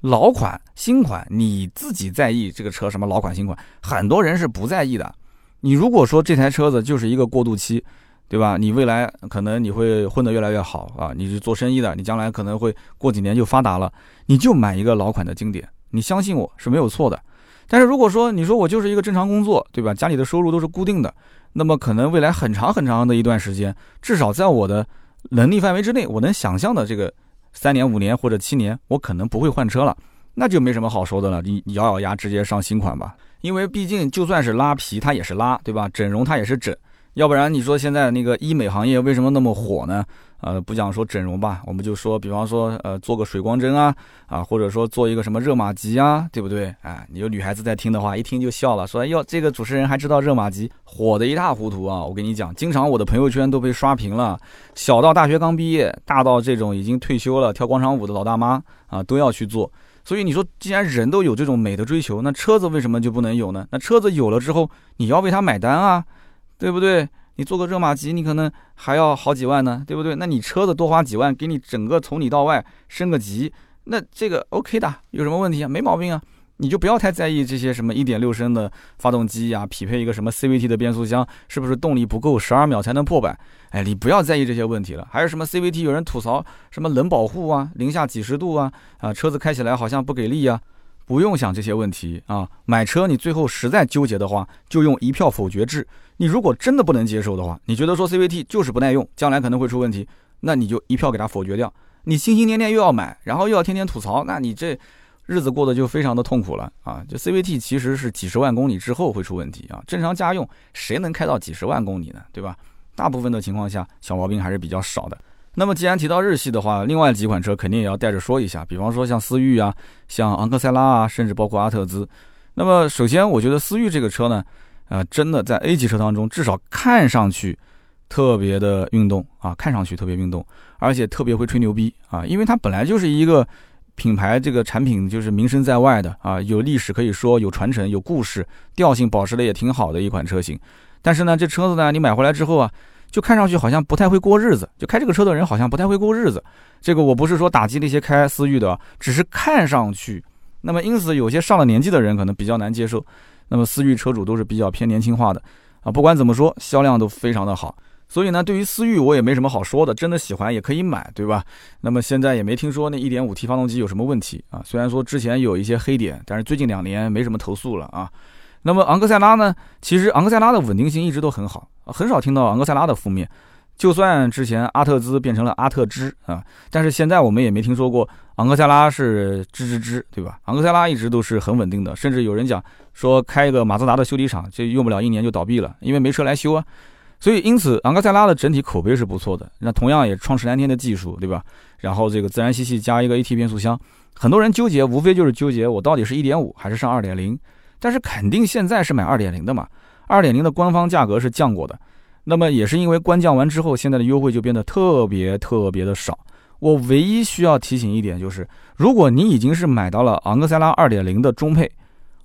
老款、新款你自己在意这个车什么老款新款，很多人是不在意的。你如果说这台车子就是一个过渡期，对吧？你未来可能你会混得越来越好啊，你是做生意的，你将来可能会过几年就发达了，你就买一个老款的经典，你相信我是没有错的。但是如果说你说我就是一个正常工作，对吧？家里的收入都是固定的，那么可能未来很长很长的一段时间，至少在我的能力范围之内，我能想象的这个三年、五年或者七年，我可能不会换车了，那就没什么好说的了。你咬咬牙直接上新款吧，因为毕竟就算是拉皮，它也是拉，对吧？整容它也是整，要不然你说现在那个医美行业为什么那么火呢？呃，不讲说整容吧，我们就说，比方说，呃，做个水光针啊，啊，或者说做一个什么热玛吉啊，对不对？哎，你有女孩子在听的话，一听就笑了，说，哎呦，这个主持人还知道热玛吉，火的一塌糊涂啊！我跟你讲，经常我的朋友圈都被刷屏了，小到大学刚毕业，大到这种已经退休了跳广场舞的老大妈啊，都要去做。所以你说，既然人都有这种美的追求，那车子为什么就不能有呢？那车子有了之后，你要为他买单啊，对不对？你做个热玛吉，你可能还要好几万呢，对不对？那你车子多花几万，给你整个从里到外升个级，那这个 OK 的，有什么问题啊？没毛病啊！你就不要太在意这些什么一点六升的发动机呀，匹配一个什么 CVT 的变速箱，是不是动力不够，十二秒才能破百？哎，你不要在意这些问题了。还有什么 CVT？有人吐槽什么冷保护啊，零下几十度啊，啊，车子开起来好像不给力啊。不用想这些问题啊！买车你最后实在纠结的话，就用一票否决制。你如果真的不能接受的话，你觉得说 CVT 就是不耐用，将来可能会出问题，那你就一票给它否决掉。你心心念念又要买，然后又要天天吐槽，那你这日子过得就非常的痛苦了啊！就 CVT 其实是几十万公里之后会出问题啊，正常家用谁能开到几十万公里呢？对吧？大部分的情况下小毛病还是比较少的。那么既然提到日系的话，另外几款车肯定也要带着说一下，比方说像思域啊，像昂克赛拉啊，甚至包括阿特兹。那么首先，我觉得思域这个车呢，啊，真的在 A 级车当中，至少看上去特别的运动啊，看上去特别运动，而且特别会吹牛逼啊，因为它本来就是一个品牌，这个产品就是名声在外的啊，有历史可以说，有传承，有故事，调性保持的也挺好的一款车型。但是呢，这车子呢，你买回来之后啊，就看上去好像不太会过日子，就开这个车的人好像不太会过日子。这个我不是说打击那些开思域的，只是看上去。那么因此，有些上了年纪的人可能比较难接受。那么思域车主都是比较偏年轻化的啊，不管怎么说，销量都非常的好。所以呢，对于思域我也没什么好说的，真的喜欢也可以买，对吧？那么现在也没听说那 1.5T 发动机有什么问题啊。虽然说之前有一些黑点，但是最近两年没什么投诉了啊。那么昂克赛拉呢？其实昂克赛拉的稳定性一直都很好，很少听到昂克赛拉的负面。就算之前阿特兹变成了阿特兹啊，但是现在我们也没听说过昂克赛拉是吱吱吱，对吧？昂克赛拉一直都是很稳定的，甚至有人讲说开一个马自达的修理厂，就用不了一年就倒闭了，因为没车来修啊。所以因此昂克赛拉的整体口碑是不错的。那同样也创驰蓝天的技术，对吧？然后这个自然吸气加一个 AT 变速箱，很多人纠结，无非就是纠结我到底是一点五还是上二点零。但是肯定现在是买二点零的嘛，二点零的官方价格是降过的。那么也是因为官降完之后，现在的优惠就变得特别特别的少。我唯一需要提醒一点就是，如果你已经是买到了昂克赛拉2.0的中配，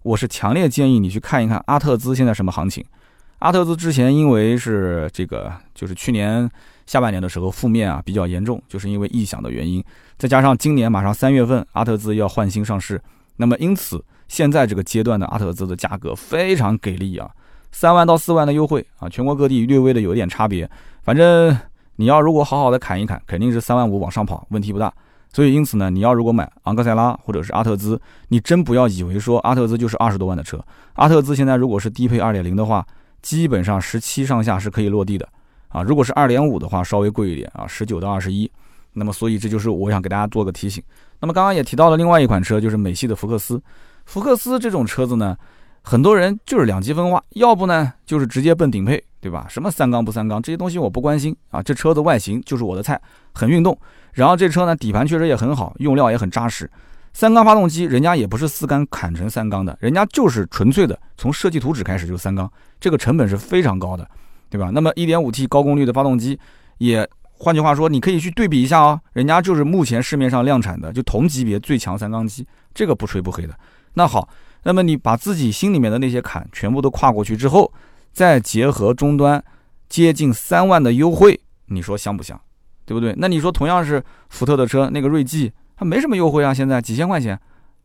我是强烈建议你去看一看阿特兹现在什么行情。阿特兹之前因为是这个，就是去年下半年的时候负面啊比较严重，就是因为异响的原因，再加上今年马上三月份阿特兹要换新上市，那么因此现在这个阶段的阿特兹的价格非常给力啊。三万到四万的优惠啊，全国各地略微的有一点差别，反正你要如果好好的砍一砍，肯定是三万五往上跑，问题不大。所以因此呢，你要如果买昂克赛拉或者是阿特兹，你真不要以为说阿特兹就是二十多万的车。阿特兹现在如果是低配二点零的话，基本上十七上下是可以落地的啊。如果是二点五的话，稍微贵一点啊，十九到二十一。那么所以这就是我想给大家做个提醒。那么刚刚也提到了另外一款车，就是美系的福克斯。福克斯这种车子呢。很多人就是两极分化，要不呢就是直接奔顶配，对吧？什么三缸不三缸这些东西我不关心啊。这车的外形就是我的菜，很运动。然后这车呢底盘确实也很好，用料也很扎实。三缸发动机人家也不是四缸砍成三缸的，人家就是纯粹的从设计图纸开始就三缸，这个成本是非常高的，对吧？那么 1.5T 高功率的发动机也，换句话说，你可以去对比一下哦，人家就是目前市面上量产的就同级别最强三缸机，这个不吹不黑的。那好。那么你把自己心里面的那些坎全部都跨过去之后，再结合终端接近三万的优惠，你说香不香？对不对？那你说同样是福特的车，那个锐际它没什么优惠啊，现在几千块钱，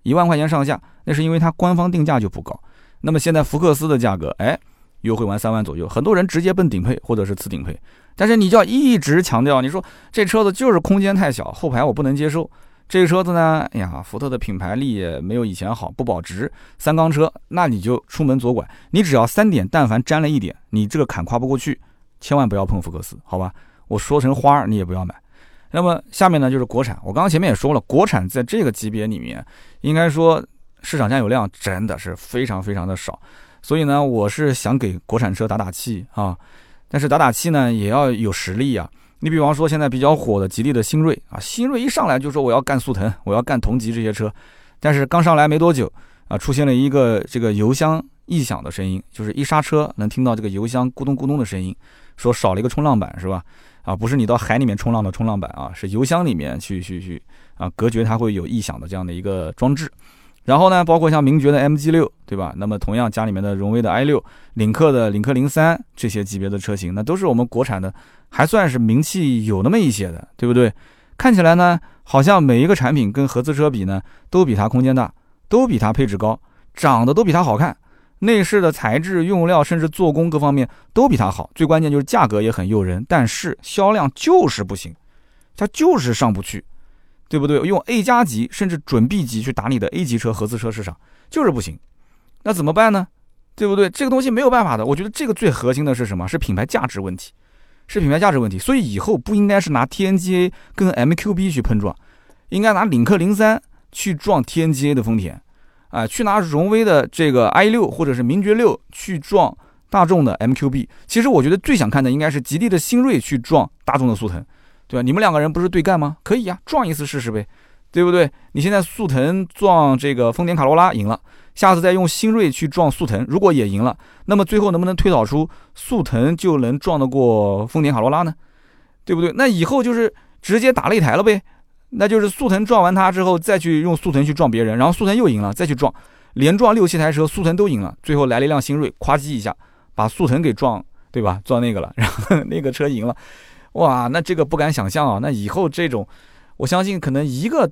一万块钱上下，那是因为它官方定价就不高。那么现在福克斯的价格，哎，优惠完三万左右，很多人直接奔顶配或者是次顶配，但是你就要一直强调，你说这车子就是空间太小，后排我不能接受。这个车子呢，哎呀，福特的品牌力也没有以前好，不保值。三缸车，那你就出门左拐。你只要三点，但凡沾了一点，你这个坎跨不过去，千万不要碰福克斯，好吧？我说成花儿，你也不要买。那么下面呢，就是国产。我刚刚前面也说了，国产在这个级别里面，应该说市场占有量真的是非常非常的少。所以呢，我是想给国产车打打气啊，但是打打气呢，也要有实力啊。你比方说现在比较火的吉利的新锐啊，新锐一上来就说我要干速腾，我要干同级这些车，但是刚上来没多久啊，出现了一个这个油箱异响的声音，就是一刹车能听到这个油箱咕咚咕咚的声音，说少了一个冲浪板是吧？啊，不是你到海里面冲浪的冲浪板啊，是油箱里面去去去啊隔绝它会有异响的这样的一个装置。然后呢，包括像名爵的 MG 六，对吧？那么同样家里面的荣威的 i 六、领克的领克零三这些级别的车型，那都是我们国产的，还算是名气有那么一些的，对不对？看起来呢，好像每一个产品跟合资车比呢，都比它空间大，都比它配置高，长得都比它好看，内饰的材质、用料甚至做工各方面都比它好，最关键就是价格也很诱人，但是销量就是不行，它就是上不去。对不对？用 A 加级甚至准 B 级去打你的 A 级车合资车市场就是不行，那怎么办呢？对不对？这个东西没有办法的。我觉得这个最核心的是什么？是品牌价值问题，是品牌价值问题。所以以后不应该是拿 TNGA 跟 MQB 去碰撞，应该拿领克零三去撞 TNGA 的丰田，啊，去拿荣威的这个 i 六或者是名爵六去撞大众的 MQB。其实我觉得最想看的应该是吉利的新锐去撞大众的速腾。对吧？你们两个人不是对干吗？可以呀，撞一次试试呗，对不对？你现在速腾撞这个丰田卡罗拉赢了，下次再用新锐去撞速腾，如果也赢了，那么最后能不能推导出速腾就能撞得过丰田卡罗拉呢？对不对？那以后就是直接打擂台了呗。那就是速腾撞完它之后，再去用速腾去撞别人，然后速腾又赢了，再去撞，连撞六七台车，速腾都赢了，最后来了一辆新锐，咵叽一下把速腾给撞，对吧？撞那个了，然后那个车赢了，哇，那这个不敢想象啊。那以后这种，我相信可能一个。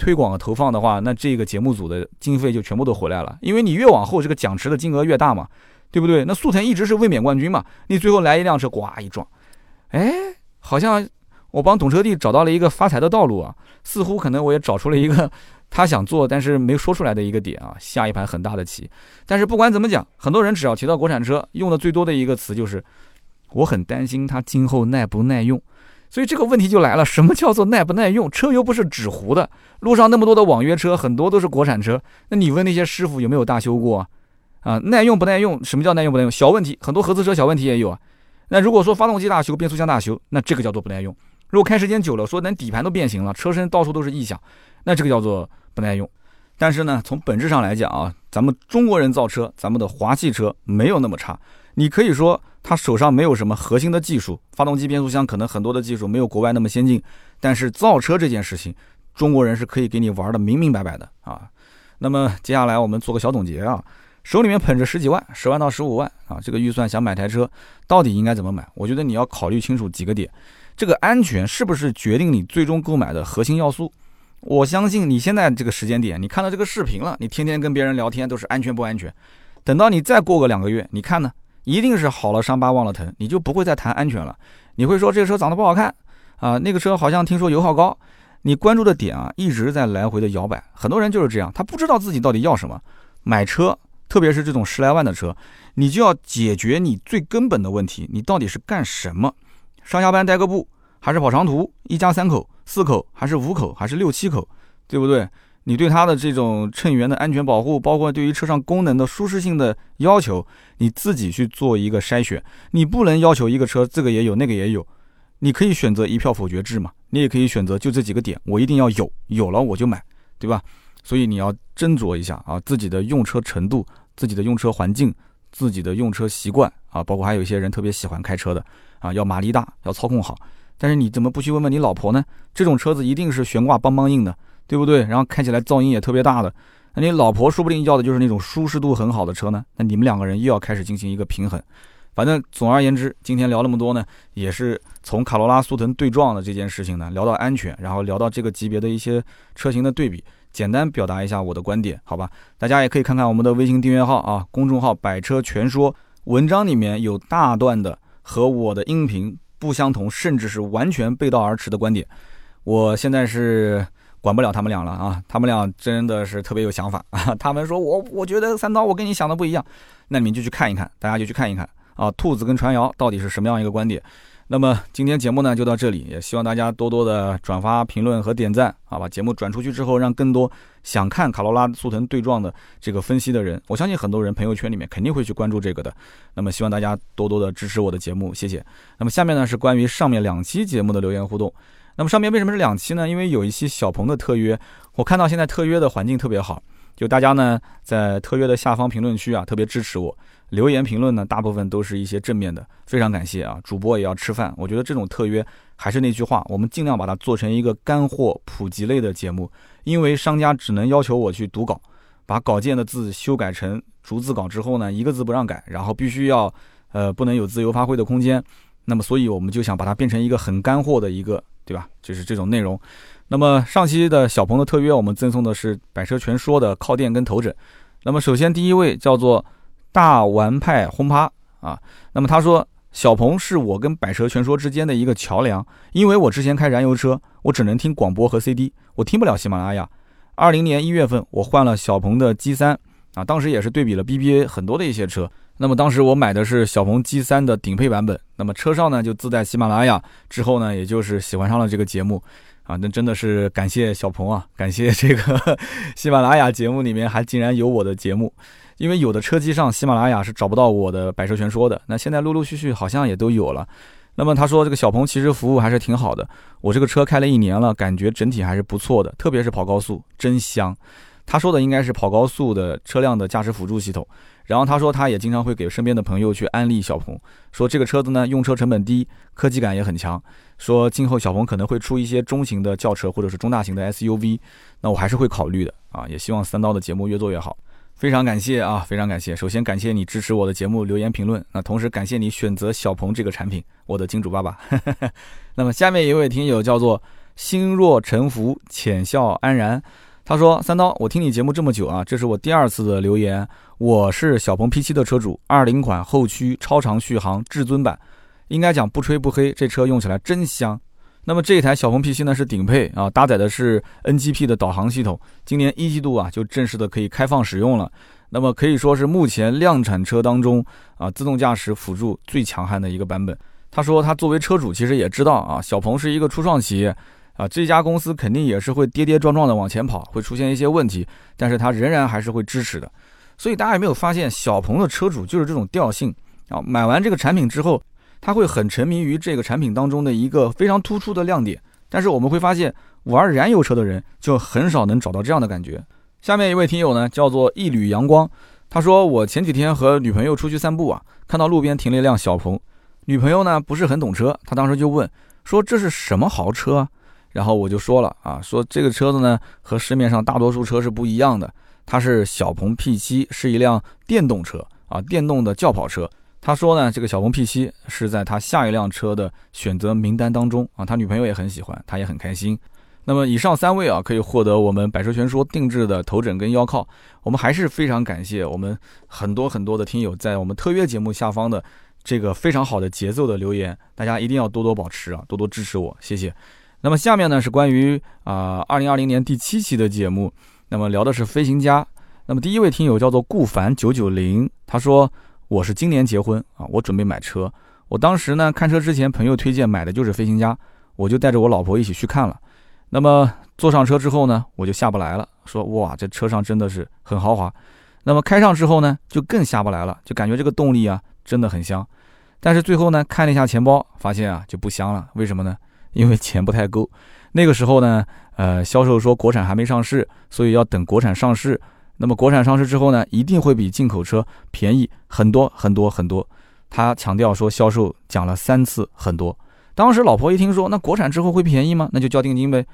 推广投放的话，那这个节目组的经费就全部都回来了，因为你越往后这个奖池的金额越大嘛，对不对？那速腾一直是卫冕冠军嘛，你最后来一辆车，呱一撞，哎，好像我帮懂车帝找到了一个发财的道路啊，似乎可能我也找出了一个 他想做但是没说出来的一个点啊，下一盘很大的棋。但是不管怎么讲，很多人只要提到国产车，用的最多的一个词就是，我很担心它今后耐不耐用。所以这个问题就来了，什么叫做耐不耐用？车又不是纸糊的，路上那么多的网约车，很多都是国产车。那你问那些师傅有没有大修过？啊，耐用不耐用？什么叫耐用不耐用？小问题，很多合资车小问题也有啊。那如果说发动机大修、变速箱大修，那这个叫做不耐用。如果开时间久了，说连底盘都变形了，车身到处都是异响，那这个叫做不耐用。但是呢，从本质上来讲啊，咱们中国人造车，咱们的华系车没有那么差。你可以说他手上没有什么核心的技术，发动机、变速箱可能很多的技术没有国外那么先进，但是造车这件事情，中国人是可以给你玩的明明白白的啊。那么接下来我们做个小总结啊，手里面捧着十几万、十万到十五万啊，这个预算想买台车，到底应该怎么买？我觉得你要考虑清楚几个点，这个安全是不是决定你最终购买的核心要素？我相信你现在这个时间点，你看到这个视频了，你天天跟别人聊天都是安全不安全？等到你再过个两个月，你看呢？一定是好了伤疤忘了疼，你就不会再谈安全了。你会说这个车长得不好看啊，那个车好像听说油耗高。你关注的点啊一直在来回的摇摆。很多人就是这样，他不知道自己到底要什么。买车，特别是这种十来万的车，你就要解决你最根本的问题：你到底是干什么？上下班代个步，还是跑长途？一家三口、四口，还是五口，还是六七口？对不对？你对它的这种乘员的安全保护，包括对于车上功能的舒适性的要求，你自己去做一个筛选。你不能要求一个车这个也有那个也有，你可以选择一票否决制嘛，你也可以选择就这几个点，我一定要有，有了我就买，对吧？所以你要斟酌一下啊，自己的用车程度、自己的用车环境、自己的用车习惯啊，包括还有一些人特别喜欢开车的啊，要马力大，要操控好。但是你怎么不去问问你老婆呢？这种车子一定是悬挂梆梆硬的。对不对？然后开起来噪音也特别大的，那你老婆说不定要的就是那种舒适度很好的车呢。那你们两个人又要开始进行一个平衡。反正总而言之，今天聊那么多呢，也是从卡罗拉、速腾对撞的这件事情呢，聊到安全，然后聊到这个级别的一些车型的对比，简单表达一下我的观点，好吧？大家也可以看看我们的微信订阅号啊，公众号“百车全说”，文章里面有大段的和我的音频不相同，甚至是完全背道而驰的观点。我现在是。管不了他们俩了啊！他们俩真的是特别有想法 啊！他们说我，我觉得三刀我跟你想的不一样，那你们就去看一看，大家就去看一看啊！兔子跟传谣到底是什么样一个观点？那么今天节目呢就到这里，也希望大家多多的转发、评论和点赞啊！把节目转出去之后，让更多想看卡罗拉、速腾对撞的这个分析的人，我相信很多人朋友圈里面肯定会去关注这个的。那么希望大家多多的支持我的节目，谢谢。那么下面呢是关于上面两期节目的留言互动。那么上面为什么是两期呢？因为有一期小鹏的特约，我看到现在特约的环境特别好，就大家呢在特约的下方评论区啊特别支持我，留言评论呢大部分都是一些正面的，非常感谢啊！主播也要吃饭，我觉得这种特约还是那句话，我们尽量把它做成一个干货普及类的节目，因为商家只能要求我去读稿，把稿件的字修改成逐字稿之后呢，一个字不让改，然后必须要呃不能有自由发挥的空间，那么所以我们就想把它变成一个很干货的一个。对吧？就是这种内容。那么上期的小鹏的特约，我们赠送的是百车全说的靠垫跟头枕。那么首先第一位叫做大玩派轰趴啊。那么他说小鹏是我跟百车全说之间的一个桥梁，因为我之前开燃油车，我只能听广播和 CD，我听不了喜马拉雅。二零年一月份我换了小鹏的 G 三啊，当时也是对比了 BBA 很多的一些车。那么当时我买的是小鹏 G3 的顶配版本，那么车上呢就自带喜马拉雅，之后呢也就是喜欢上了这个节目，啊，那真的是感谢小鹏啊，感谢这个 喜马拉雅节目里面还竟然有我的节目，因为有的车机上喜马拉雅是找不到我的百车全说的，那现在陆陆续续好像也都有了。那么他说这个小鹏其实服务还是挺好的，我这个车开了一年了，感觉整体还是不错的，特别是跑高速真香。他说的应该是跑高速的车辆的驾驶辅助系统。然后他说，他也经常会给身边的朋友去安利小鹏，说这个车子呢用车成本低，科技感也很强。说今后小鹏可能会出一些中型的轿车或者是中大型的 SUV，那我还是会考虑的啊。也希望三刀的节目越做越好。非常感谢啊，非常感谢。首先感谢你支持我的节目留言评论，那同时感谢你选择小鹏这个产品，我的金主爸爸。那么下面一位听友叫做心若沉浮，浅笑安然。他说：“三刀，我听你节目这么久啊，这是我第二次的留言。我是小鹏 P7 的车主，二零款后驱超长续航至尊版，应该讲不吹不黑，这车用起来真香。那么这一台小鹏 P7 呢是顶配啊，搭载的是 NGP 的导航系统，今年一季度啊就正式的可以开放使用了。那么可以说是目前量产车当中啊自动驾驶辅助最强悍的一个版本。他说他作为车主其实也知道啊，小鹏是一个初创企业。”啊，这家公司肯定也是会跌跌撞撞的往前跑，会出现一些问题，但是它仍然还是会支持的。所以大家有没有发现，小鹏的车主就是这种调性啊？买完这个产品之后，他会很沉迷于这个产品当中的一个非常突出的亮点。但是我们会发现，玩燃油车的人就很少能找到这样的感觉。下面一位听友呢，叫做一缕阳光，他说我前几天和女朋友出去散步啊，看到路边停了一辆小鹏，女朋友呢不是很懂车，她当时就问说这是什么豪车啊？然后我就说了啊，说这个车子呢和市面上大多数车是不一样的，它是小鹏 P7，是一辆电动车啊，电动的轿跑车。他说呢，这个小鹏 P7 是在他下一辆车的选择名单当中啊，他女朋友也很喜欢，他也很开心。那么以上三位啊，可以获得我们百车全说定制的头枕跟腰靠。我们还是非常感谢我们很多很多的听友在我们特约节目下方的这个非常好的节奏的留言，大家一定要多多保持啊，多多支持我，谢谢。那么下面呢是关于啊二零二零年第七期的节目，那么聊的是飞行家。那么第一位听友叫做顾凡九九零，他说我是今年结婚啊，我准备买车。我当时呢看车之前，朋友推荐买的就是飞行家，我就带着我老婆一起去看了。那么坐上车之后呢，我就下不来了，说哇这车上真的是很豪华。那么开上之后呢，就更下不来了，就感觉这个动力啊真的很香。但是最后呢看了一下钱包，发现啊就不香了，为什么呢？因为钱不太够，那个时候呢，呃，销售说国产还没上市，所以要等国产上市。那么国产上市之后呢，一定会比进口车便宜很多很多很多。他强调说，销售讲了三次很多。当时老婆一听说，那国产之后会便宜吗？那就交定金呗。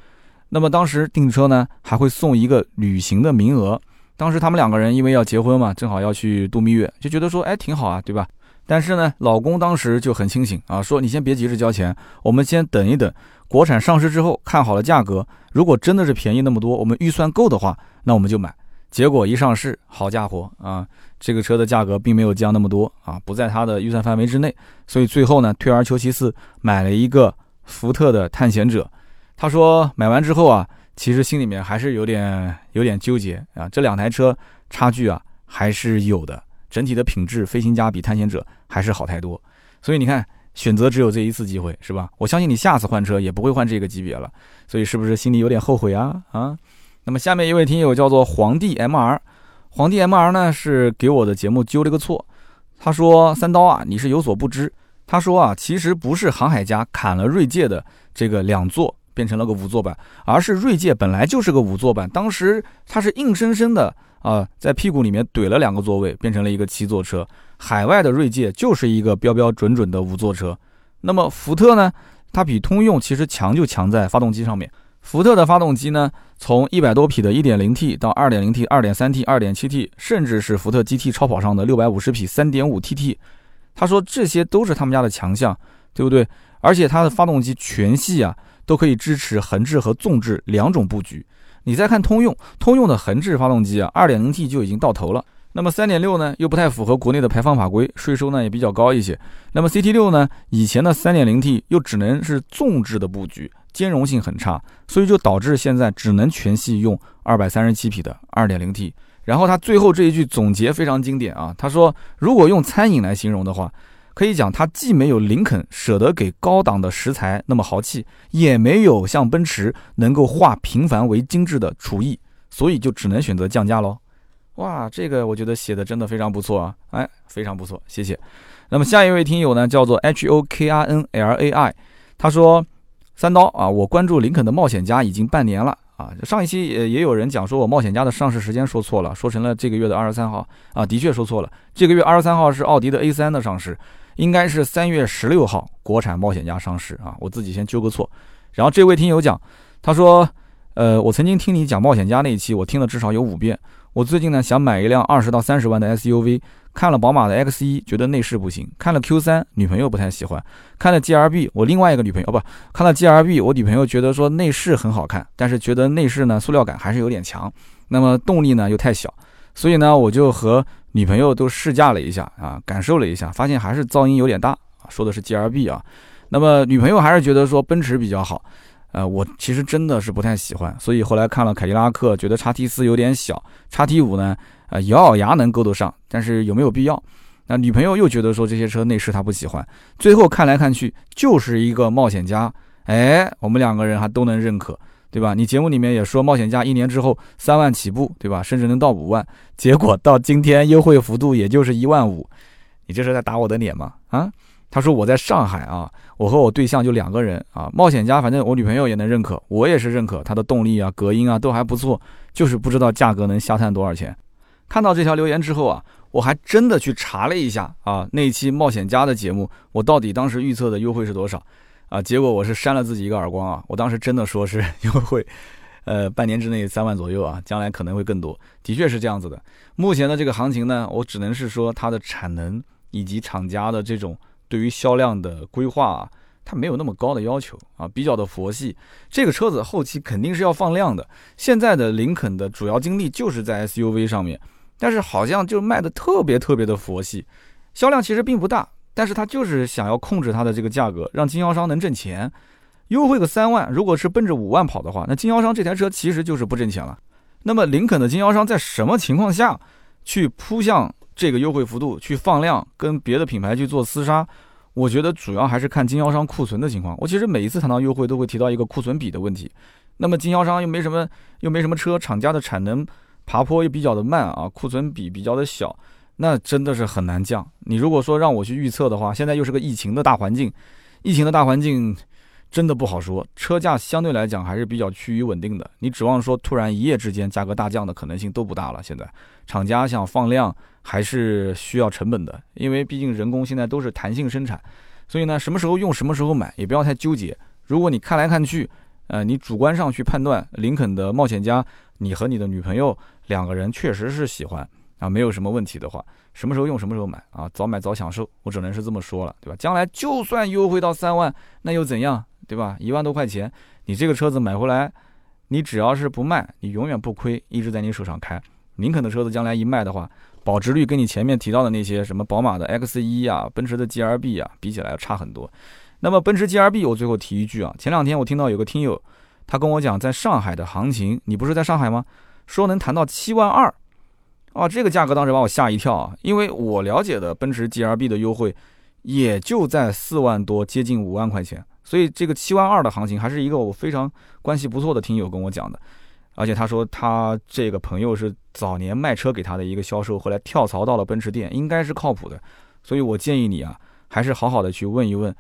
那么当时订车呢，还会送一个旅行的名额。当时他们两个人因为要结婚嘛，正好要去度蜜月，就觉得说，哎，挺好啊，对吧？但是呢，老公当时就很清醒啊，说你先别急着交钱，我们先等一等，国产上市之后看好了价格，如果真的是便宜那么多，我们预算够的话，那我们就买。结果一上市，好家伙啊，这个车的价格并没有降那么多啊，不在他的预算范围之内，所以最后呢，退而求其次，买了一个福特的探险者。他说买完之后啊，其实心里面还是有点有点纠结啊，这两台车差距啊还是有的。整体的品质，飞行家比探险者还是好太多，所以你看，选择只有这一次机会，是吧？我相信你下次换车也不会换这个级别了，所以是不是心里有点后悔啊？啊？那么下面一位听友叫做皇帝 MR，皇帝 MR 呢是给我的节目纠了个错，他说三刀啊，你是有所不知，他说啊，其实不是航海家砍了锐界的这个两座变成了个五座版，而是锐界本来就是个五座版，当时它是硬生生的。啊，在屁股里面怼了两个座位，变成了一个七座车。海外的锐界就是一个标标准准的五座车。那么福特呢？它比通用其实强就强在发动机上面。福特的发动机呢，从一百多匹的 1.0T 到 2.0T、2.3T、2.7T，甚至是福特 GT 超跑上的650匹 3.5TT，他说这些都是他们家的强项，对不对？而且它的发动机全系啊都可以支持横置和纵置两种布局。你再看通用，通用的横置发动机啊，2.0T 就已经到头了。那么3.6呢，又不太符合国内的排放法规，税收呢也比较高一些。那么 CT6 呢，以前的 3.0T 又只能是纵置的布局，兼容性很差，所以就导致现在只能全系用237匹的 2.0T。然后他最后这一句总结非常经典啊，他说如果用餐饮来形容的话。可以讲，它既没有林肯舍得给高档的食材那么豪气，也没有像奔驰能够化平凡为精致的厨艺，所以就只能选择降价喽。哇，这个我觉得写的真的非常不错啊，哎，非常不错，谢谢。那么下一位听友呢，叫做 H O K R N L A I，他说：“三刀啊，我关注林肯的冒险家已经半年了啊。上一期也也有人讲说我冒险家的上市时间说错了，说成了这个月的二十三号啊，的确说错了，这个月二十三号是奥迪的 A 三的上市，应该是三月十六号国产冒险家上市啊，我自己先纠个错。然后这位听友讲，他说，呃，我曾经听你讲冒险家那一期，我听了至少有五遍。我最近呢想买一辆二十到三十万的 SUV。看了宝马的 X 一，觉得内饰不行；看了 Q 三，女朋友不太喜欢；看了 G R B，我另外一个女朋友哦不，看了 G R B，我女朋友觉得说内饰很好看，但是觉得内饰呢塑料感还是有点强，那么动力呢又太小，所以呢我就和女朋友都试驾了一下啊，感受了一下，发现还是噪音有点大啊。说的是 G R B 啊，那么女朋友还是觉得说奔驰比较好，呃，我其实真的是不太喜欢，所以后来看了凯迪拉克，觉得叉 T 四有点小，叉 T 五呢。呃，咬咬牙能够得上，但是有没有必要？那女朋友又觉得说这些车内饰她不喜欢，最后看来看去就是一个冒险家。哎，我们两个人还都能认可，对吧？你节目里面也说冒险家一年之后三万起步，对吧？甚至能到五万，结果到今天优惠幅度也就是一万五，你这是在打我的脸吗？啊？他说我在上海啊，我和我对象就两个人啊，冒险家反正我女朋友也能认可，我也是认可它的动力啊、隔音啊都还不错，就是不知道价格能下探多少钱。看到这条留言之后啊，我还真的去查了一下啊，那一期冒险家的节目，我到底当时预测的优惠是多少啊？结果我是扇了自己一个耳光啊！我当时真的说是优惠，呃，半年之内三万左右啊，将来可能会更多，的确是这样子的。目前的这个行情呢，我只能是说它的产能以及厂家的这种对于销量的规划啊，它没有那么高的要求啊，比较的佛系。这个车子后期肯定是要放量的。现在的林肯的主要精力就是在 SUV 上面。但是好像就卖的特别特别的佛系，销量其实并不大，但是他就是想要控制它的这个价格，让经销商能挣钱，优惠个三万，如果是奔着五万跑的话，那经销商这台车其实就是不挣钱了。那么林肯的经销商在什么情况下去扑向这个优惠幅度，去放量，跟别的品牌去做厮杀？我觉得主要还是看经销商库存的情况。我其实每一次谈到优惠，都会提到一个库存比的问题。那么经销商又没什么，又没什么车，厂家的产能。爬坡又比较的慢啊，库存比比较的小，那真的是很难降。你如果说让我去预测的话，现在又是个疫情的大环境，疫情的大环境真的不好说。车价相对来讲还是比较趋于稳定的，你指望说突然一夜之间价格大降的可能性都不大了。现在厂家想放量还是需要成本的，因为毕竟人工现在都是弹性生产，所以呢，什么时候用什么时候买，也不要太纠结。如果你看来看去，呃，你主观上去判断林肯的冒险家，你和你的女朋友。两个人确实是喜欢啊，没有什么问题的话，什么时候用什么时候买啊，早买早享受，我只能是这么说了，对吧？将来就算优惠到三万，那又怎样，对吧？一万多块钱，你这个车子买回来，你只要是不卖，你永远不亏，一直在你手上开。林肯的车子将来一卖的话，保值率跟你前面提到的那些什么宝马的 X 一啊、奔驰的 G R B 啊比起来要差很多。那么奔驰 G R B，我最后提一句啊，前两天我听到有个听友，他跟我讲在上海的行情，你不是在上海吗？说能谈到七万二，啊，这个价格当时把我吓一跳啊！因为我了解的奔驰 G R B 的优惠也就在四万多，接近五万块钱，所以这个七万二的行情还是一个我非常关系不错的听友跟我讲的，而且他说他这个朋友是早年卖车给他的一个销售，后来跳槽到了奔驰店，应该是靠谱的，所以我建议你啊，还是好好的去问一问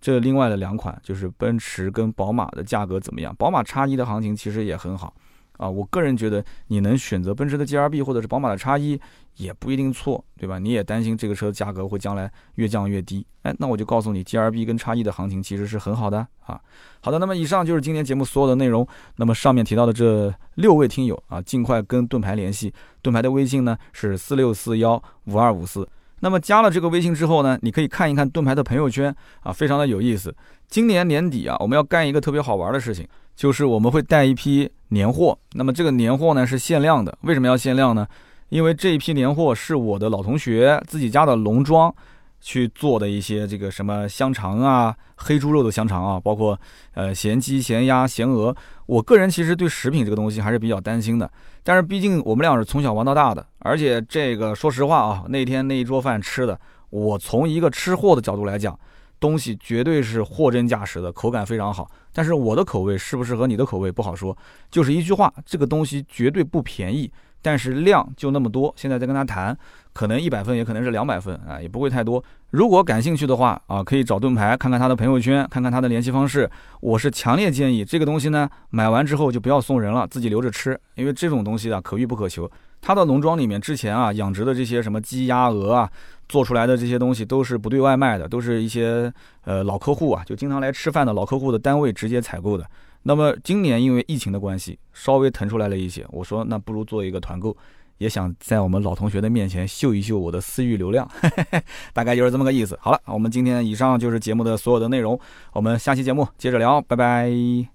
这另外的两款，就是奔驰跟宝马的价格怎么样？宝马叉一的行情其实也很好。啊，我个人觉得你能选择奔驰的 G R B 或者是宝马的叉一也不一定错，对吧？你也担心这个车价格会将来越降越低，哎，那我就告诉你，G R B 跟叉一的行情其实是很好的啊。好的，那么以上就是今天节目所有的内容。那么上面提到的这六位听友啊，尽快跟盾牌联系，盾牌的微信呢是四六四幺五二五四。那么加了这个微信之后呢，你可以看一看盾牌的朋友圈啊，非常的有意思。今年年底啊，我们要干一个特别好玩的事情。就是我们会带一批年货，那么这个年货呢是限量的。为什么要限量呢？因为这一批年货是我的老同学自己家的农庄去做的一些这个什么香肠啊、黑猪肉的香肠啊，包括呃咸鸡、咸鸭、咸鹅。我个人其实对食品这个东西还是比较担心的，但是毕竟我们俩是从小玩到大的，而且这个说实话啊，那天那一桌饭吃的，我从一个吃货的角度来讲。东西绝对是货真价实的，口感非常好。但是我的口味适不适合你的口味不好说。就是一句话，这个东西绝对不便宜，但是量就那么多。现在在跟他谈，可能一百份，也可能是两百份啊，也不会太多。如果感兴趣的话啊，可以找盾牌看看他的朋友圈，看看他的联系方式。我是强烈建议这个东西呢，买完之后就不要送人了，自己留着吃，因为这种东西啊，可遇不可求。他的农庄里面之前啊养殖的这些什么鸡鸭鹅啊，做出来的这些东西都是不对外卖的，都是一些呃老客户啊，就经常来吃饭的老客户的单位直接采购的。那么今年因为疫情的关系，稍微腾出来了一些，我说那不如做一个团购，也想在我们老同学的面前秀一秀我的私域流量，大概就是这么个意思。好了，我们今天以上就是节目的所有的内容，我们下期节目接着聊，拜拜。